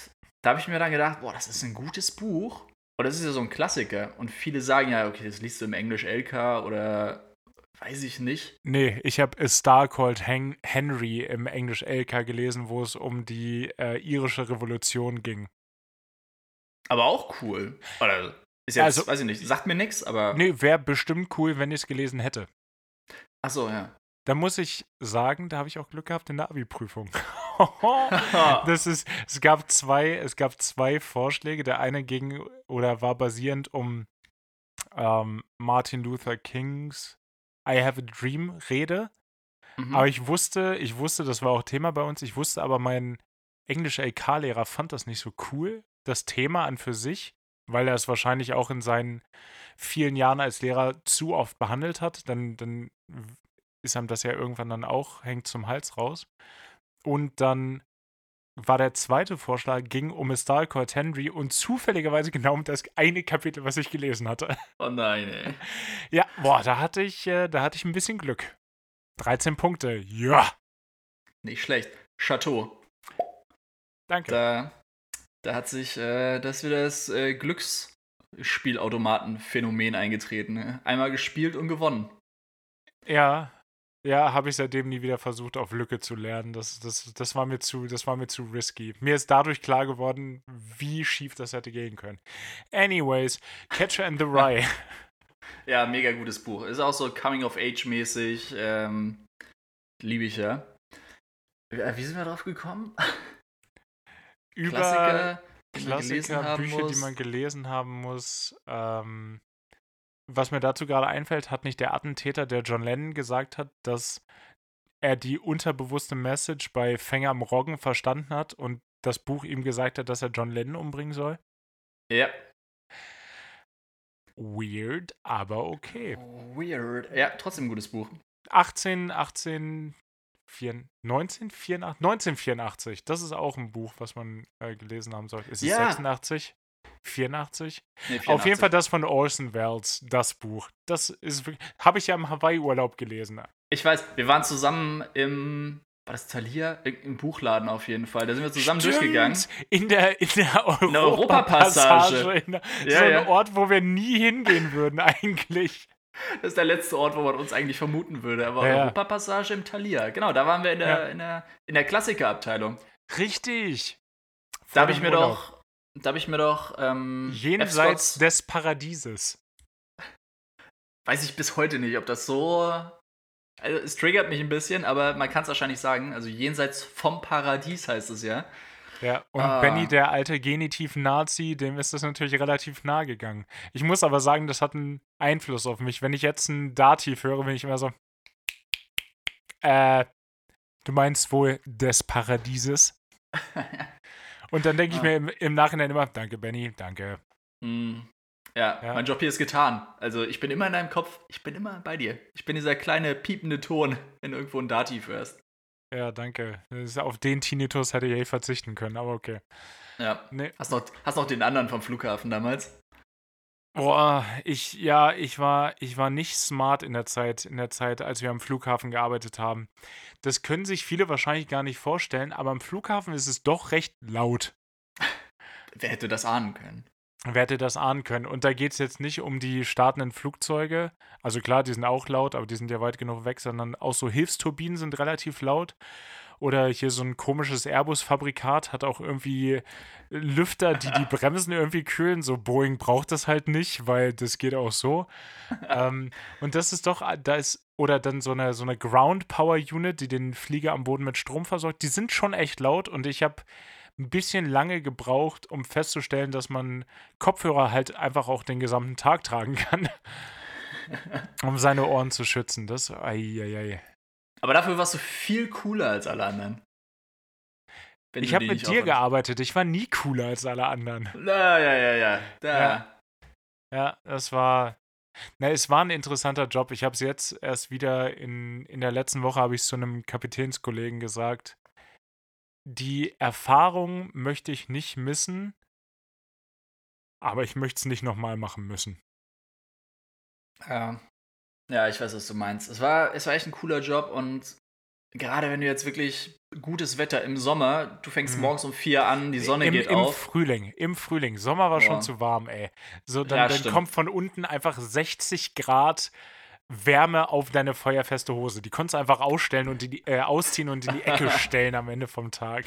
B: da habe ich mir dann gedacht, boah, das ist ein gutes Buch. Und das ist ja so ein Klassiker. Und viele sagen ja, okay, das liest du im Englisch LK oder weiß ich nicht.
A: Nee, ich habe A Star Called Hen Henry im Englisch LK gelesen, wo es um die äh, irische Revolution ging.
B: Aber auch cool. Oder ist jetzt,
A: Also-
B: weiß ich nicht, sagt mir nichts, aber.
A: Nee, wäre bestimmt cool, wenn ich es gelesen hätte.
B: Achso, ja.
A: Da muss ich sagen, da habe ich auch Glück gehabt in der Abi-Prüfung. das ist, es gab zwei, es gab zwei Vorschläge. Der eine ging oder war basierend um ähm, Martin Luther Kings I Have a Dream Rede.
B: Mhm.
A: Aber ich wusste, ich wusste, das war auch Thema bei uns, ich wusste aber, mein englischer LK-Lehrer fand das nicht so cool, das Thema an für sich, weil er es wahrscheinlich auch in seinen vielen Jahren als Lehrer zu oft behandelt hat. Dann, dann ist einem das ja irgendwann dann auch, hängt zum Hals raus. Und dann war der zweite Vorschlag, ging um Star Called Henry und zufälligerweise genau um das eine Kapitel, was ich gelesen hatte.
B: oh nein, ey.
A: Ja, boah, da hatte ich, äh, da hatte ich ein bisschen Glück. 13 Punkte, ja,
B: Nicht schlecht. Chateau.
A: danke.
B: Da, da hat sich äh, das wieder das äh, Glücksspielautomaten-Phänomen eingetreten. Ne? Einmal gespielt und gewonnen.
A: Ja, ja, habe ich seitdem nie wieder versucht, auf Lücke zu lernen. Das, das, das, war mir zu, das war mir zu risky. Mir ist dadurch klar geworden, wie schief das hätte gehen können. Anyways, Catcher in the Rye.
B: Ja, mega gutes Buch. Ist auch so Coming-of-Age-mäßig. Ähm, Liebe ich ja. Äh, Wie sind wir drauf gekommen?
A: Über
B: Klassiker, die
A: Klassiker, Bücher,
B: muss.
A: die man gelesen haben muss. Ähm, was mir dazu gerade einfällt, hat nicht der Attentäter, der John Lennon gesagt hat, dass er die unterbewusste Message bei Fänger am Roggen verstanden hat und das Buch ihm gesagt hat, dass er John Lennon umbringen soll?
B: Ja.
A: Weird, aber okay.
B: Weird. Ja, trotzdem ein gutes Buch.
A: 18, 18, 4, 1984, 1984. Das ist auch ein Buch, was man äh, gelesen haben soll. Ist es
B: Ja.
A: 86? 84?
B: Nee,
A: Auf
B: 84.
A: jeden Fall das von Orson Welles, das Buch. Das ist habe ich ja im Hawaii-Urlaub gelesen.
B: Ich weiß, wir waren zusammen im. War das Thalia? Im Buchladen auf jeden Fall. Da sind wir zusammen durchgegangen.
A: In der, in der Europapassage.
B: Europapassage.
A: In der,
B: Ja,
A: so ein
B: ja.
A: Ort, wo wir nie hingehen würden, eigentlich.
B: Das ist der letzte Ort, wo man uns eigentlich vermuten würde. Aber
A: Ja.
B: Europapassage im Thalia. Genau, da waren wir in der,
A: Ja.
B: in der, in der Klassikerabteilung.
A: Richtig.
B: Da habe ich mir doch. Da habe ich mir doch. Ähm,
A: Jenseits des Paradieses.
B: weiß ich bis heute nicht, ob das so. Also, es triggert mich ein bisschen, aber man kann es wahrscheinlich sagen. Also, jenseits vom Paradies heißt es ja.
A: Ja, und
B: Ah.
A: Benny, der alte Genitiv-Nazi, dem ist das natürlich relativ nahe gegangen. Ich muss aber sagen, das hat einen Einfluss auf mich. Wenn ich jetzt ein Dativ höre, bin ich immer so. Äh, du meinst wohl des Paradieses? Und dann denke ich
B: Ah.
A: mir im, im Nachhinein immer, danke, Benny, danke.
B: Hm. Ja,
A: Ja.
B: mein Job hier ist getan. Also, ich bin immer in deinem Kopf, ich bin immer bei dir. Ich bin dieser kleine piepende Ton, wenn du irgendwo ein Dativ hörst.
A: Ja, danke. Auf den Tinnitus hätte ich eh verzichten können, aber okay.
B: Ja.
A: Nee.
B: Hast noch, hast noch den anderen vom Flughafen damals?
A: Boah, ich, ja, ich war, ich war nicht smart in der Zeit, in der Zeit, als wir am Flughafen gearbeitet haben. Das können sich viele wahrscheinlich gar nicht vorstellen, aber am Flughafen ist es doch recht laut.
B: Wer hätte das ahnen können?
A: Wer hätte das ahnen können? Und da geht es jetzt nicht um die startenden Flugzeuge. Also klar, die sind auch laut, aber die sind ja weit genug weg, sondern auch so Hilfsturbinen sind relativ laut. Oder hier so ein komisches Airbus-Fabrikat hat auch irgendwie Lüfter, die die Bremsen irgendwie kühlen. So Boeing braucht das halt nicht, weil das geht auch so. ähm, und das ist doch, da ist, oder dann so eine, so eine Ground Power Unit, die den Flieger am Boden mit Strom versorgt. Die sind schon echt laut und ich habe ein bisschen lange gebraucht, um festzustellen, dass man Kopfhörer halt einfach auch den gesamten Tag tragen kann, um seine Ohren zu schützen. Das, ei, ei, ei.
B: Aber dafür warst du viel cooler als alle anderen.
A: Wenn ich habe mit dir gearbeitet. Ich war nie cooler als alle anderen.
B: Na, ja, ja, ja. Da.
A: Ja, ja das war. Na, es war ein interessanter Job. Ich habe es jetzt erst wieder in, in der letzten Woche habe ich es zu einem Kapitänskollegen gesagt die Erfahrung möchte ich nicht missen, aber ich möchte es nicht nochmal machen müssen.
B: Ja. Ja, ich weiß, was du meinst. Es war, es war echt ein cooler Job und gerade wenn du jetzt wirklich gutes Wetter im Sommer, du fängst mhm. morgens um vier an, die Sonne
A: Im,
B: geht
A: im
B: auf.
A: Im Frühling, im Frühling. Sommer war Boah. schon zu warm, ey. So, dann, ja, dann kommt von unten einfach 60 Grad Wärme auf deine feuerfeste Hose. Die konntest du einfach ausstellen und die, äh, ausziehen und in die Ecke stellen am Ende vom Tag.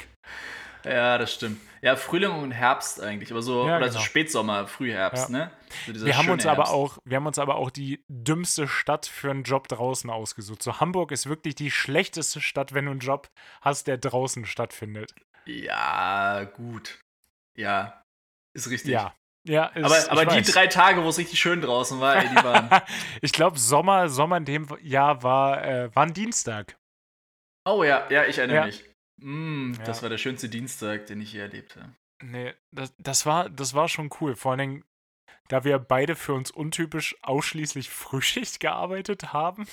B: Ja, das stimmt. Ja, Frühling und Herbst eigentlich, aber so ja, oder genau. so Spätsommer, Frühherbst, ja. ne?
A: So wir haben uns Herbst. aber auch, wir haben uns aber auch die dümmste Stadt für einen Job draußen ausgesucht. So Hamburg ist wirklich die schlechteste Stadt, wenn du einen Job hast, der draußen stattfindet.
B: Ja, gut. Ja, ist richtig.
A: Ja. Ja,
B: ist, aber, aber die drei Tage, wo es richtig schön draußen war, ey, die waren.
A: ich glaube, Sommer, Sommer in dem Jahr war, äh, war ein Dienstag.
B: Oh ja, ja, ich erinnere ja. mich. Mm, ja. Das war der schönste Dienstag, den ich je erlebt habe.
A: Nee, das, das, war, das war schon cool. Vor allen Dingen, da wir beide für uns untypisch ausschließlich Frühschicht gearbeitet haben.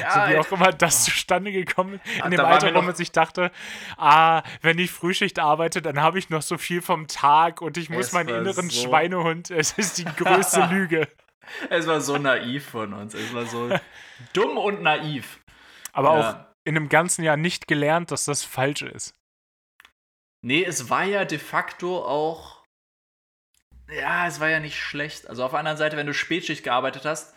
A: Ja, so wie auch immer das zustande gekommen ist. In dem Alter, wo man sich dachte, ah, wenn ich Frühschicht arbeite, dann habe ich noch so viel vom Tag und ich muss meinen inneren so Schweinehund, es ist die größte Lüge.
B: Es war so naiv von uns. Es war so dumm und naiv.
A: Aber ja. auch in einem ganzen Jahr nicht gelernt, dass das falsch ist.
B: Nee, es war ja de facto auch. Ja, es war ja nicht schlecht. Also auf der anderen Seite, wenn du Spätschicht gearbeitet hast,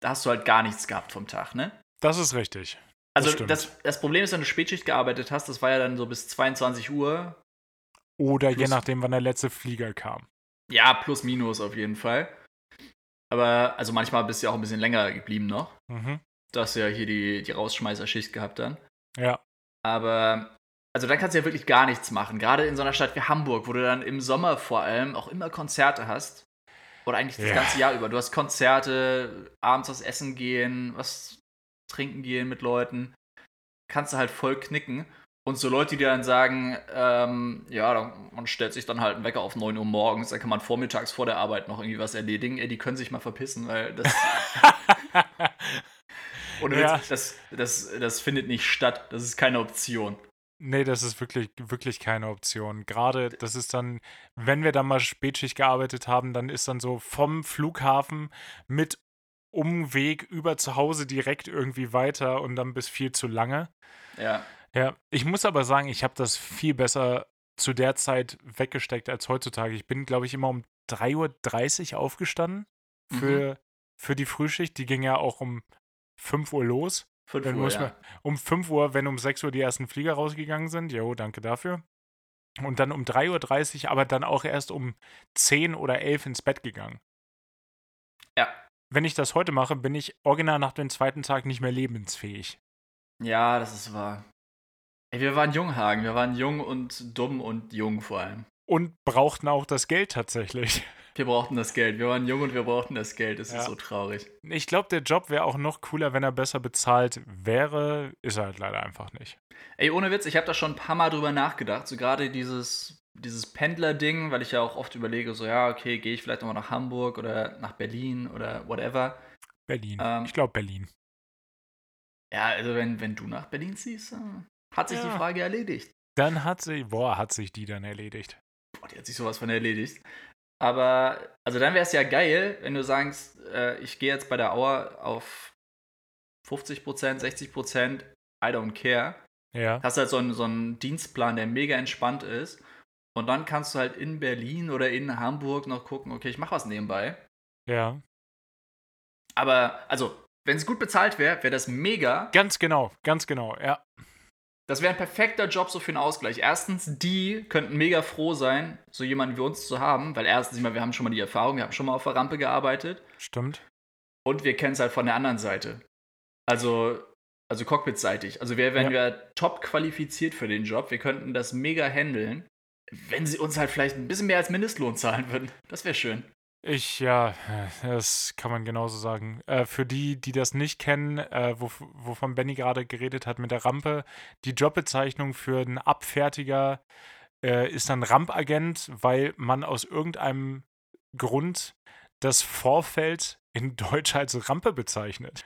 B: da hast du halt gar nichts gehabt vom Tag, ne?
A: Das ist richtig.
B: Das also das, das, Problem ist, wenn du Spätschicht gearbeitet hast, das war ja dann so bis 22 Uhr.
A: Oder plus, je nachdem, wann der letzte Flieger kam.
B: Ja, plus minus auf jeden Fall. Aber, also manchmal bist du ja auch ein bisschen länger geblieben noch. Mhm. Du hast ja hier die, die Rausschmeißerschicht gehabt dann.
A: Ja.
B: Aber, also dann kannst du ja wirklich gar nichts machen. Gerade in so einer Stadt wie Hamburg, wo du dann im Sommer vor allem auch immer Konzerte hast. Oder eigentlich das ja. ganze Jahr über. Du hast Konzerte, abends was essen gehen, was trinken gehen mit Leuten. Kannst du halt voll knicken. Und so Leute, die dann sagen, ähm, ja, man stellt sich dann halt einen Wecker auf 9 Uhr morgens, dann kann man vormittags vor der Arbeit noch irgendwie was erledigen. Ey, die können sich mal verpissen, weil das. Und ja. das, das, das findet nicht statt. Das ist keine Option.
A: Nee, das ist wirklich, wirklich keine Option. Gerade, das ist dann, wenn wir dann mal Spätschicht gearbeitet haben, dann ist dann so vom Flughafen mit Umweg über zu Hause direkt irgendwie weiter und dann bis viel zu lange.
B: Ja.
A: Ja, ich muss aber sagen, ich habe das viel besser zu der Zeit weggesteckt als heutzutage. Ich bin, glaube ich, immer um 3.30 Uhr aufgestanden für, mhm. für die Frühschicht. Die ging ja auch um 5 Uhr los. 5 Uhr, muss ja. um 5 Uhr, wenn um 6 Uhr die ersten Flieger rausgegangen sind. Jo, danke dafür. Und dann um 3.30 Uhr, aber dann auch erst um 10 oder 11 ins Bett gegangen.
B: Ja.
A: Wenn ich das heute mache, bin ich original nach dem zweiten Tag nicht mehr lebensfähig.
B: Ja, das ist wahr. Ey, wir waren jung, Hagen. Wir waren jung und dumm und jung vor allem.
A: Und brauchten auch das Geld tatsächlich.
B: Wir brauchten das Geld. Wir waren jung und wir brauchten das Geld. Das ja. ist so traurig.
A: Ich glaube, der Job wäre auch noch cooler, wenn er besser bezahlt wäre. Ist er halt leider einfach nicht.
B: Ey, ohne Witz, ich habe da schon ein paar Mal drüber nachgedacht. So gerade dieses, dieses Pendler-Ding, weil ich ja auch oft überlege, so, ja, okay, gehe ich vielleicht nochmal nach Hamburg oder nach Berlin oder whatever.
A: Berlin. Ähm, ich glaube Berlin.
B: Ja, also wenn, wenn du nach Berlin ziehst, hat sich ja. die Frage erledigt.
A: Dann hat sie, boah, hat sich die dann erledigt.
B: Boah, die hat sich sowas von erledigt. Aber, also dann wäre es ja geil, wenn du sagst, äh, ich gehe jetzt bei der Auer auf 50%, 60%, I don't care.
A: Ja.
B: Hast halt so einen, so einen Dienstplan, der mega entspannt ist. Und dann kannst du halt in Berlin oder in Hamburg noch gucken, okay, ich mache was nebenbei.
A: Ja.
B: Aber, also, wenn es gut bezahlt wäre, wäre das mega.
A: Ganz genau, ganz genau, ja.
B: Das wäre ein perfekter Job so für einen Ausgleich. Erstens, die könnten mega froh sein, so jemanden wie uns zu haben, weil erstens, ich meine, wir haben schon mal die Erfahrung, wir haben schon mal auf der Rampe gearbeitet.
A: Stimmt.
B: Und wir kennen es halt von der anderen Seite. Also, also cockpitseitig. Also wir wären ja. top qualifiziert für den Job. Wir könnten das mega handeln, wenn sie uns halt vielleicht ein bisschen mehr als Mindestlohn zahlen würden. Das wäre schön.
A: Ich, ja, das kann man genauso sagen. Äh, für die, die das nicht kennen, äh, wo, wovon Benny gerade geredet hat mit der Rampe, die Jobbezeichnung für einen Abfertiger äh, ist dann Rampagent, weil man aus irgendeinem Grund das Vorfeld in Deutsch als Rampe bezeichnet.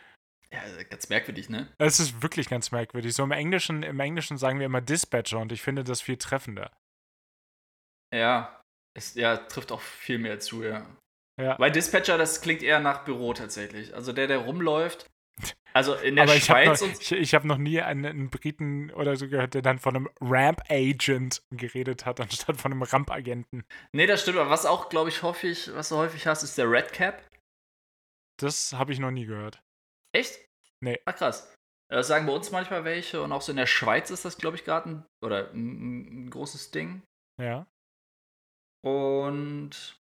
B: Ja, ganz merkwürdig, ne?
A: Es ist wirklich ganz merkwürdig. So im Englischen, im Englischen sagen wir immer Dispatcher und ich finde das viel treffender.
B: Ja, es ja, trifft auch viel mehr zu, ja. Ja. Weil Dispatcher, das klingt eher nach Büro tatsächlich. Also der, der rumläuft. Also in der
A: Aber
B: Schweiz.
A: Ich habe noch, ich, ich hab noch nie einen, einen, Briten oder so gehört, der dann von einem Ramp-Agent geredet hat, anstatt von einem Ramp-Agenten.
B: Nee, das stimmt. Aber was auch, glaube ich, häufig, was du häufig hast, ist der Red Cap.
A: Das habe ich noch nie gehört.
B: Echt?
A: Nee.
B: Ach krass. Das sagen bei uns manchmal welche und auch so in der Schweiz ist das, glaube ich, gerade ein, oder ein, ein großes Ding.
A: Ja.
B: Und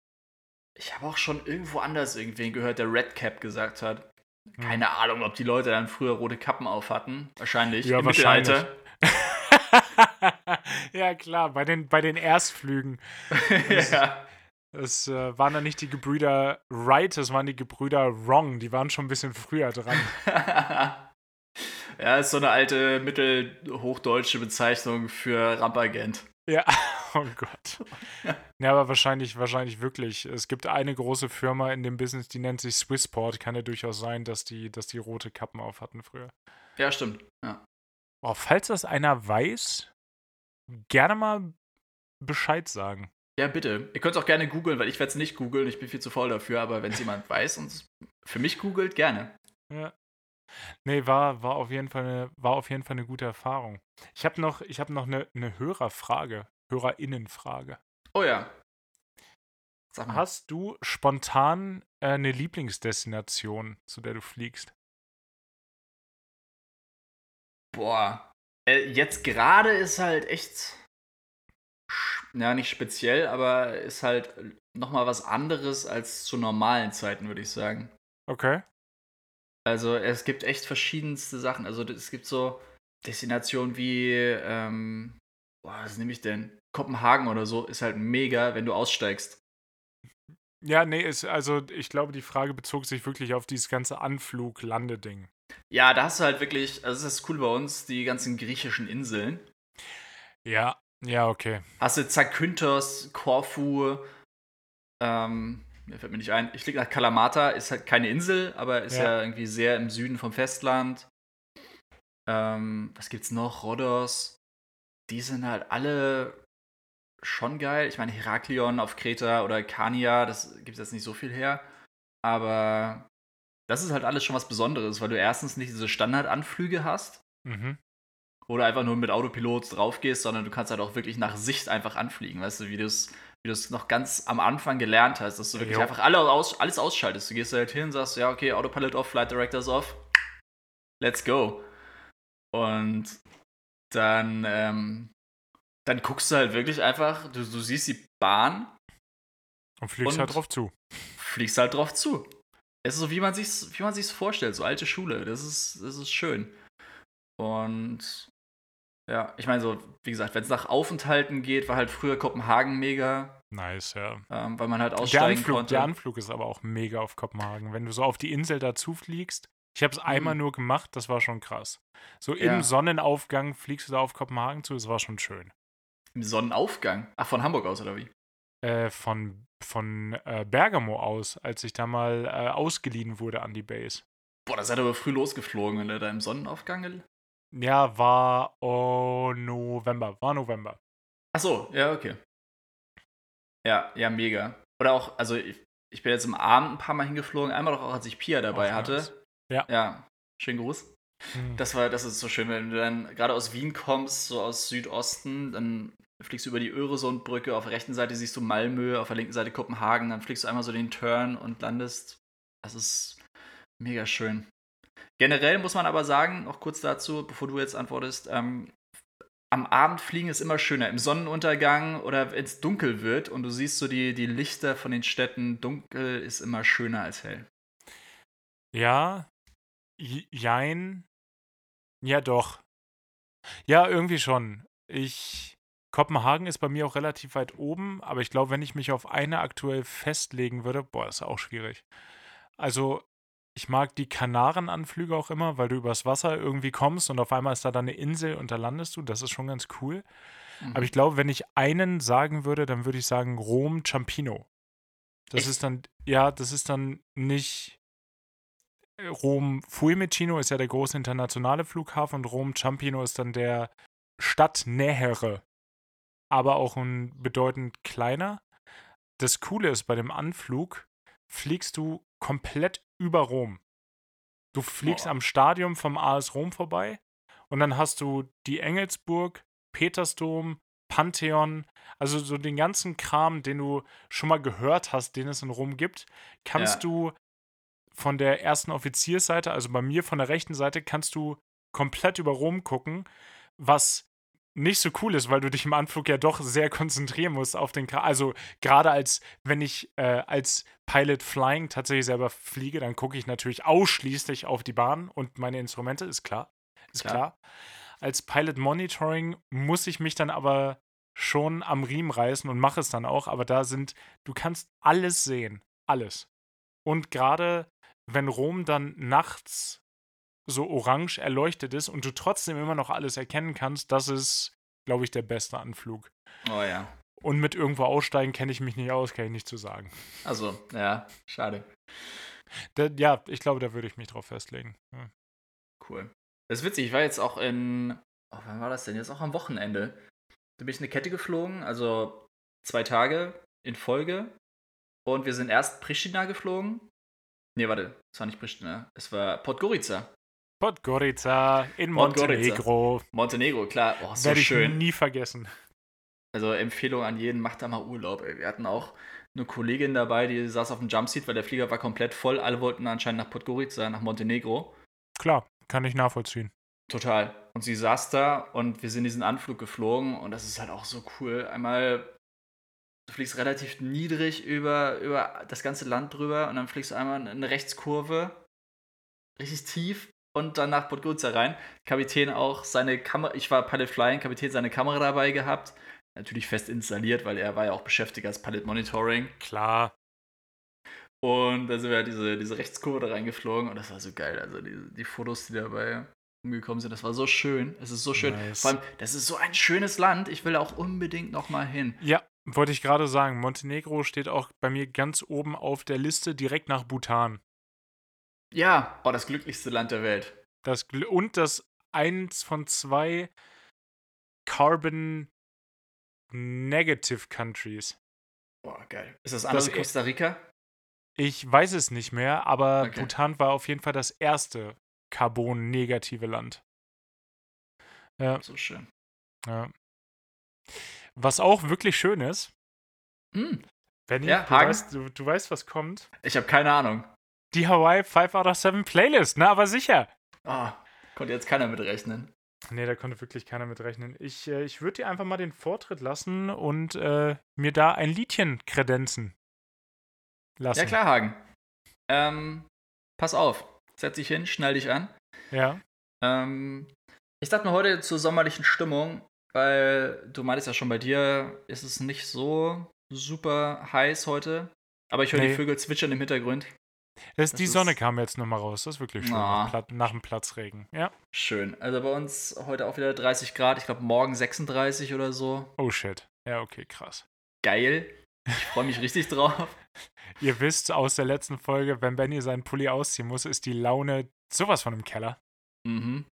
B: ich habe auch schon irgendwo anders irgendwen gehört, der Red Cap gesagt hat. Hm. Keine hm. Ahnung, ob die Leute dann früher rote Kappen auf hatten. Wahrscheinlich.
A: Ja, Im wahrscheinlich. ja, klar, bei den, bei den Erstflügen. ja. Es äh, waren dann nicht die Gebrüder Wright, es waren die Gebrüder Wrong. Die waren schon ein bisschen früher dran.
B: ja, ist so eine alte mittelhochdeutsche Bezeichnung für Rampagent.
A: Ja, oh Gott. Ja, aber wahrscheinlich, wahrscheinlich wirklich. Es gibt eine große Firma in dem Business, die nennt sich Swissport. Kann ja durchaus sein, dass die, dass die rote Kappen auf hatten früher.
B: Ja, stimmt. Ja.
A: Oh, falls das einer weiß, gerne mal Bescheid sagen.
B: Ja, bitte. Ihr könnt es auch gerne googeln, weil ich werde es nicht googeln. Ich bin viel zu faul dafür. Aber wenn es jemand weiß und für mich googelt, gerne.
A: Ja. Nee, war, war, auf jeden Fall eine, war auf jeden Fall eine gute Erfahrung. Ich habe noch, ich hab noch eine, eine Hörerfrage, Hörerinnenfrage.
B: Oh ja.
A: Hast du spontan äh, eine Lieblingsdestination, zu der du fliegst?
B: Boah. Äh, jetzt gerade ist halt echt. Ja, nicht speziell, aber ist halt nochmal was anderes als zu normalen Zeiten, würde ich sagen.
A: Okay.
B: Also es gibt echt verschiedenste Sachen. Also es gibt so Destinationen wie, ähm, boah, was nehme ich denn? Kopenhagen oder so ist halt mega, wenn du aussteigst.
A: Ja, nee, ist, also ich glaube, die Frage bezog sich wirklich auf dieses ganze Anflug-Landeding.
B: Ja, da hast du halt wirklich, also das ist cool bei uns, die ganzen griechischen Inseln.
A: Ja, ja, okay.
B: Hast du Zakynthos, Korfu, ähm, mir fällt mir nicht ein. Ich fliege nach Kalamata, ist halt keine Insel, aber ist ja, ja irgendwie sehr im Süden vom Festland. Ähm, was gibt's noch? Rhodos. Die sind halt alle schon geil. Ich meine, Heraklion auf Kreta oder Kania, das gibt jetzt nicht so viel her. Aber das ist halt alles schon was Besonderes, weil du erstens nicht diese Standardanflüge hast. Mhm. Oder einfach nur mit Autopilot draufgehst, sondern du kannst halt auch wirklich nach Sicht einfach anfliegen. Weißt du, wie du es wie du es noch ganz am Anfang gelernt hast, dass du wirklich jo. einfach alle aus, alles ausschaltest. Du gehst halt hin, sagst, ja, okay, Autopilot off, Flight Directors off, let's go. Und dann, ähm, dann guckst du halt wirklich einfach, du, du siehst die Bahn.
A: Und fliegst und halt drauf zu.
B: Fliegst halt drauf zu. Es ist so, wie man sich's, wie man sich's vorstellt, so alte Schule. Das ist, das ist schön. Und ja, ich meine, so, wie gesagt, wenn es nach Aufenthalten geht, war halt früher Kopenhagen mega.
A: Nice, ja.
B: Ähm, weil man halt aussteigen
A: der Anflug,
B: konnte.
A: Der Anflug ist aber auch mega auf Kopenhagen. Wenn du so auf die Insel dazu fliegst, ich habe es einmal mhm. nur gemacht, das war schon krass. So im ja. Sonnenaufgang fliegst du da auf Kopenhagen zu, das war schon schön.
B: Im Sonnenaufgang? Ach, von Hamburg aus, oder wie?
A: Äh, von von äh, Bergamo aus, als ich da mal äh, ausgeliehen wurde an die Base.
B: Boah, da seid ihr aber früh losgeflogen, wenn ihr da im Sonnenaufgang
A: ja, war oh, November. War November.
B: Ach so, ja, okay. Ja, ja, mega. Oder auch, also ich, ich bin jetzt im Abend ein paar Mal hingeflogen, einmal doch auch, als ich Pia dabei oh, hatte. Nice.
A: Ja.
B: Ja, schönen Gruß. Mhm. Das war, das ist so schön, wenn du dann gerade aus Wien kommst, so aus Südosten, dann fliegst du über die Öresundbrücke, auf der rechten Seite siehst du Malmö, auf der linken Seite Kopenhagen, dann fliegst du einmal so den Turn und landest. Das ist mega schön. Generell muss man aber sagen, noch kurz dazu, bevor du jetzt antwortest, ähm, am Abend fliegen ist immer schöner. Im Sonnenuntergang oder wenn es dunkel wird und du siehst so die, die Lichter von den Städten, dunkel ist immer schöner als hell.
A: Ja, jein. Ja, doch. Ja, irgendwie schon. Ich. Kopenhagen ist bei mir auch relativ weit oben, aber ich glaube, wenn ich mich auf eine aktuell festlegen würde, boah, ist auch schwierig. Also, ich mag die Kanarenanflüge auch immer, weil du übers Wasser irgendwie kommst und auf einmal ist da dann eine Insel und da landest du. Das ist schon ganz cool. Mhm. Aber ich glaube, wenn ich einen sagen würde, dann würde ich sagen Rom Ciampino. Das Echt? ist dann, ja, das ist dann nicht Rom Fiumicino ist ja der große internationale Flughafen und Rom Ciampino ist dann der stadtnähere, aber auch ein bedeutend kleiner. Das Coole ist, bei dem Anflug fliegst du komplett über Rom. Du fliegst Boah. am Stadion vom AS Rom vorbei und dann hast du die Engelsburg, Petersdom, Pantheon, also so den ganzen Kram, den du schon mal gehört hast, den es in Rom gibt, kannst ja. du von der ersten Offiziersseite, also bei mir von der rechten Seite, kannst du komplett über Rom gucken, was nicht so cool ist, weil du dich im Anflug ja doch sehr konzentrieren musst auf den, Kram. also gerade als wenn ich äh, als Pilot Flying tatsächlich selber fliege, dann gucke ich natürlich ausschließlich auf die Bahn und meine Instrumente, ist klar, ist klar. klar. Als Pilot Monitoring muss ich mich dann aber schon am Riemen reißen und mache es dann auch, aber da sind, du kannst alles sehen, alles. Und gerade wenn Rom dann nachts so orange erleuchtet ist und du trotzdem immer noch alles erkennen kannst, das ist, glaube ich, der beste Anflug.
B: Oh ja.
A: Und mit irgendwo aussteigen kenne ich mich nicht aus, kann ich nicht zu sagen.
B: Also, ja, schade.
A: Da, ja, ich glaube, da würde ich mich drauf festlegen. Ja.
B: Cool. Das ist witzig, ich war jetzt auch in, oh, wann war das denn? Jetzt auch am Wochenende. Da bin ich eine Kette geflogen, also zwei Tage in Folge. Und wir sind erst Pristina geflogen, Nee, warte, es war nicht Pristina. Es war Podgorica.
A: Podgorica in Montenegro.
B: Montenegro, klar. Oh, so
A: Werde
B: schön.
A: ich nie vergessen.
B: Also Empfehlung an jeden, macht da mal Urlaub. Ey. Wir hatten auch eine Kollegin dabei, die saß auf dem Jumpseat, weil der Flieger war komplett voll. Alle wollten anscheinend nach Podgorica, nach Montenegro.
A: Klar, kann ich nachvollziehen.
B: Total. Und sie saß da und wir sind diesen Anflug geflogen und das ist halt auch so cool. Einmal du fliegst relativ niedrig über, über das ganze Land drüber und dann fliegst du einmal eine Rechtskurve, richtig tief und dann nach Podgorica rein. Kapitän auch seine Kamera, ich war Pilot Flying, Kapitän seine Kamera dabei gehabt. Natürlich fest installiert, weil er war ja auch beschäftigt als Pilot Monitoring.
A: Klar.
B: Und da sind wir halt diese, diese Rechtskurve da reingeflogen und das war so geil. Also die, die Fotos, die dabei umgekommen sind, das war so schön. Es ist so schön. Nice. Vor allem, das ist so ein schönes Land. Ich will auch unbedingt noch mal hin.
A: Ja, wollte ich gerade sagen, Montenegro steht auch bei mir ganz oben auf der Liste, direkt nach Bhutan.
B: Ja, oh, das glücklichste Land der Welt.
A: Das, und das eins von zwei Carbon Negative Countries.
B: Boah, geil. Ist das andere das, Costa Rica?
A: Ich weiß es nicht mehr, aber okay. Bhutan war auf jeden Fall das erste Carbon-negative Land.
B: Ja. So schön.
A: Ja. Was auch wirklich schön ist.
B: Hm.
A: Benny, ja, du, weißt, du, du, weißt, was kommt.
B: Ich habe keine Ahnung.
A: Die Hawaii 5 out of 7 Playlist, ne? Aber sicher.
B: Ah, konnte jetzt keiner mitrechnen.
A: Nee, da konnte wirklich keiner mitrechnen. Ich, äh, ich würde dir einfach mal den Vortritt lassen und äh, mir da ein Liedchen kredenzen lassen.
B: Ja, klar, Hagen. Ähm, pass auf. Setz dich hin, schnall dich an.
A: Ja.
B: Ähm, ich dachte mir heute zur sommerlichen Stimmung weil du meintest ja schon, bei dir ist es nicht so super heiß heute. Aber ich höre nee. die Vögel zwitschern im Hintergrund.
A: Das die Sonne kam jetzt nochmal raus. Das ist wirklich schön. Ah. Nach, nach, dem Platzregen. Ja.
B: Schön. Also bei uns heute auch wieder 30 Grad. Ich glaube, morgen 36 oder so.
A: Oh shit. Ja, okay, krass.
B: Geil. Ich freue mich richtig drauf.
A: Ihr wisst aus der letzten Folge, wenn Benny seinen Pulli ausziehen muss, ist die Laune sowas von im Keller.
B: Mhm.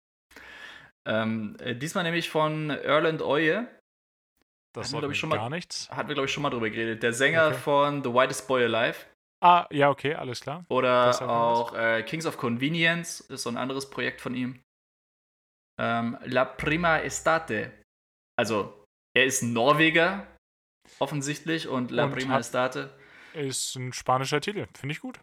B: Ähm, äh, diesmal nämlich von Erland Oye.
A: Das war ich, schon gar nichts.
B: Hatten wir, glaube ich, schon mal drüber geredet. Der Sänger okay. von The Whitest Boy Alive.
A: Ah, ja, okay, alles klar.
B: Oder auch äh, Kings of Convenience ist so ein anderes Projekt von ihm. Ähm, La Prima Estate. Also Er ist Norweger, offensichtlich, und La
A: Und
B: Prima
A: hat-
B: Estate.
A: Ist ein spanischer Titel, finde ich gut.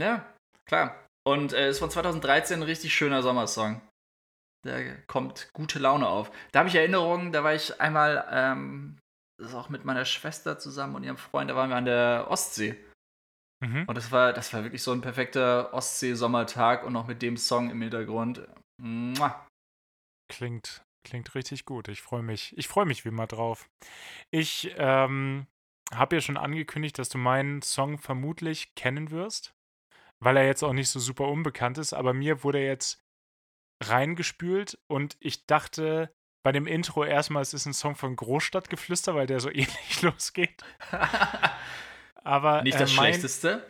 B: Ja, klar. Und äh, ist von 2013 ein richtig schöner Sommersong. Da kommt gute Laune auf. Da habe ich Erinnerungen, da war ich einmal, ähm, das ist auch mit meiner Schwester zusammen und ihrem Freund, da waren wir an der Ostsee.
A: Mhm.
B: Und das war, das war wirklich so ein perfekter Ostsee-Sommertag und noch mit dem Song im Hintergrund. Mua.
A: Klingt, klingt richtig gut. Ich freue mich. Ich freue mich wie immer drauf. Ich ähm, habe ja schon angekündigt, dass du meinen Song vermutlich kennen wirst, weil er jetzt auch nicht so super unbekannt ist, aber mir wurde er jetzt reingespült und ich dachte bei dem Intro erstmal, es ist ein Song von Großstadtgeflüster, weil der so ähnlich losgeht. Aber
B: Nicht
A: äh,
B: das
A: mein,
B: Schlechteste.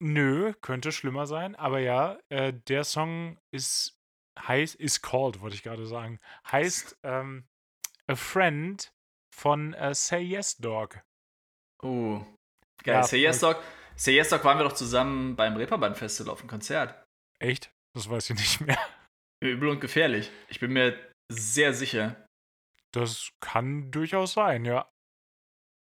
A: Nö, könnte schlimmer sein, aber ja, äh, der Song ist heißt, ist called, wollte ich gerade sagen. Heißt ähm, A Friend von äh, Say Yes Dog.
B: Oh. Geil.
A: Ja,
B: Say Yes Dog. Say Yes Dog waren wir doch zusammen beim Reeperbahn Festival auf dem Konzert.
A: Echt? Das weiß ich nicht mehr.
B: Übel und gefährlich. Ich bin mir sehr sicher.
A: Das kann durchaus sein, ja.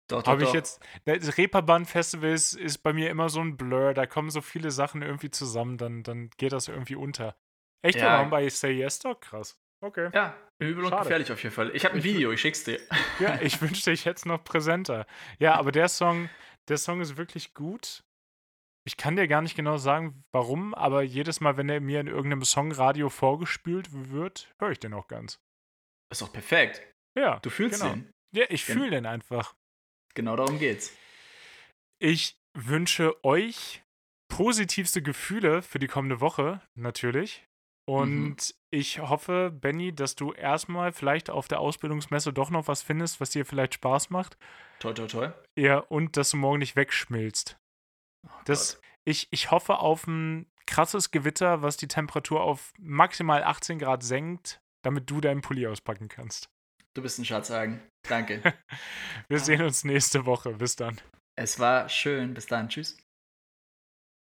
B: Doch, doch,
A: Habe ich
B: doch.
A: jetzt. Das Reeperbahn Festival ist, bei mir immer so ein Blur. Da kommen so viele Sachen irgendwie zusammen, dann, dann geht das irgendwie unter. Echt?
B: Ja.
A: Ja. bei Say Yes Dog? Krass. Okay.
B: Ja, übel und
A: Schade.
B: gefährlich auf jeden Fall. Ich habe ein Video, ich schick's dir.
A: Ja, ich wünschte, ich hätte es noch präsenter. Ja, aber der Song, der Song ist wirklich gut. Ich kann dir gar nicht genau sagen, warum, aber jedes Mal, wenn er mir in irgendeinem Songradio vorgespült wird, höre ich den auch ganz.
B: Ist doch perfekt.
A: Ja,
B: Du fühlst
A: genau.
B: ihn.
A: Ja, ich
B: Gen-
A: fühle den einfach.
B: Genau darum geht's.
A: Ich wünsche euch positivste Gefühle für die kommende Woche, natürlich. Und ich hoffe, Benny, dass du erstmal vielleicht auf der Ausbildungsmesse doch noch was findest, was dir vielleicht Spaß macht.
B: Toi, toi, toi.
A: Ja, und dass du morgen nicht wegschmilzt.
B: Oh
A: Das, ich, ich hoffe auf ein krasses Gewitter, was die Temperatur auf maximal 18 Grad senkt, damit du deinen Pulli auspacken kannst.
B: Du bist ein Schatzhagen. Danke.
A: Wir sehen uns nächste Woche. Bis dann.
B: es war schön. Bis dann. Tschüss.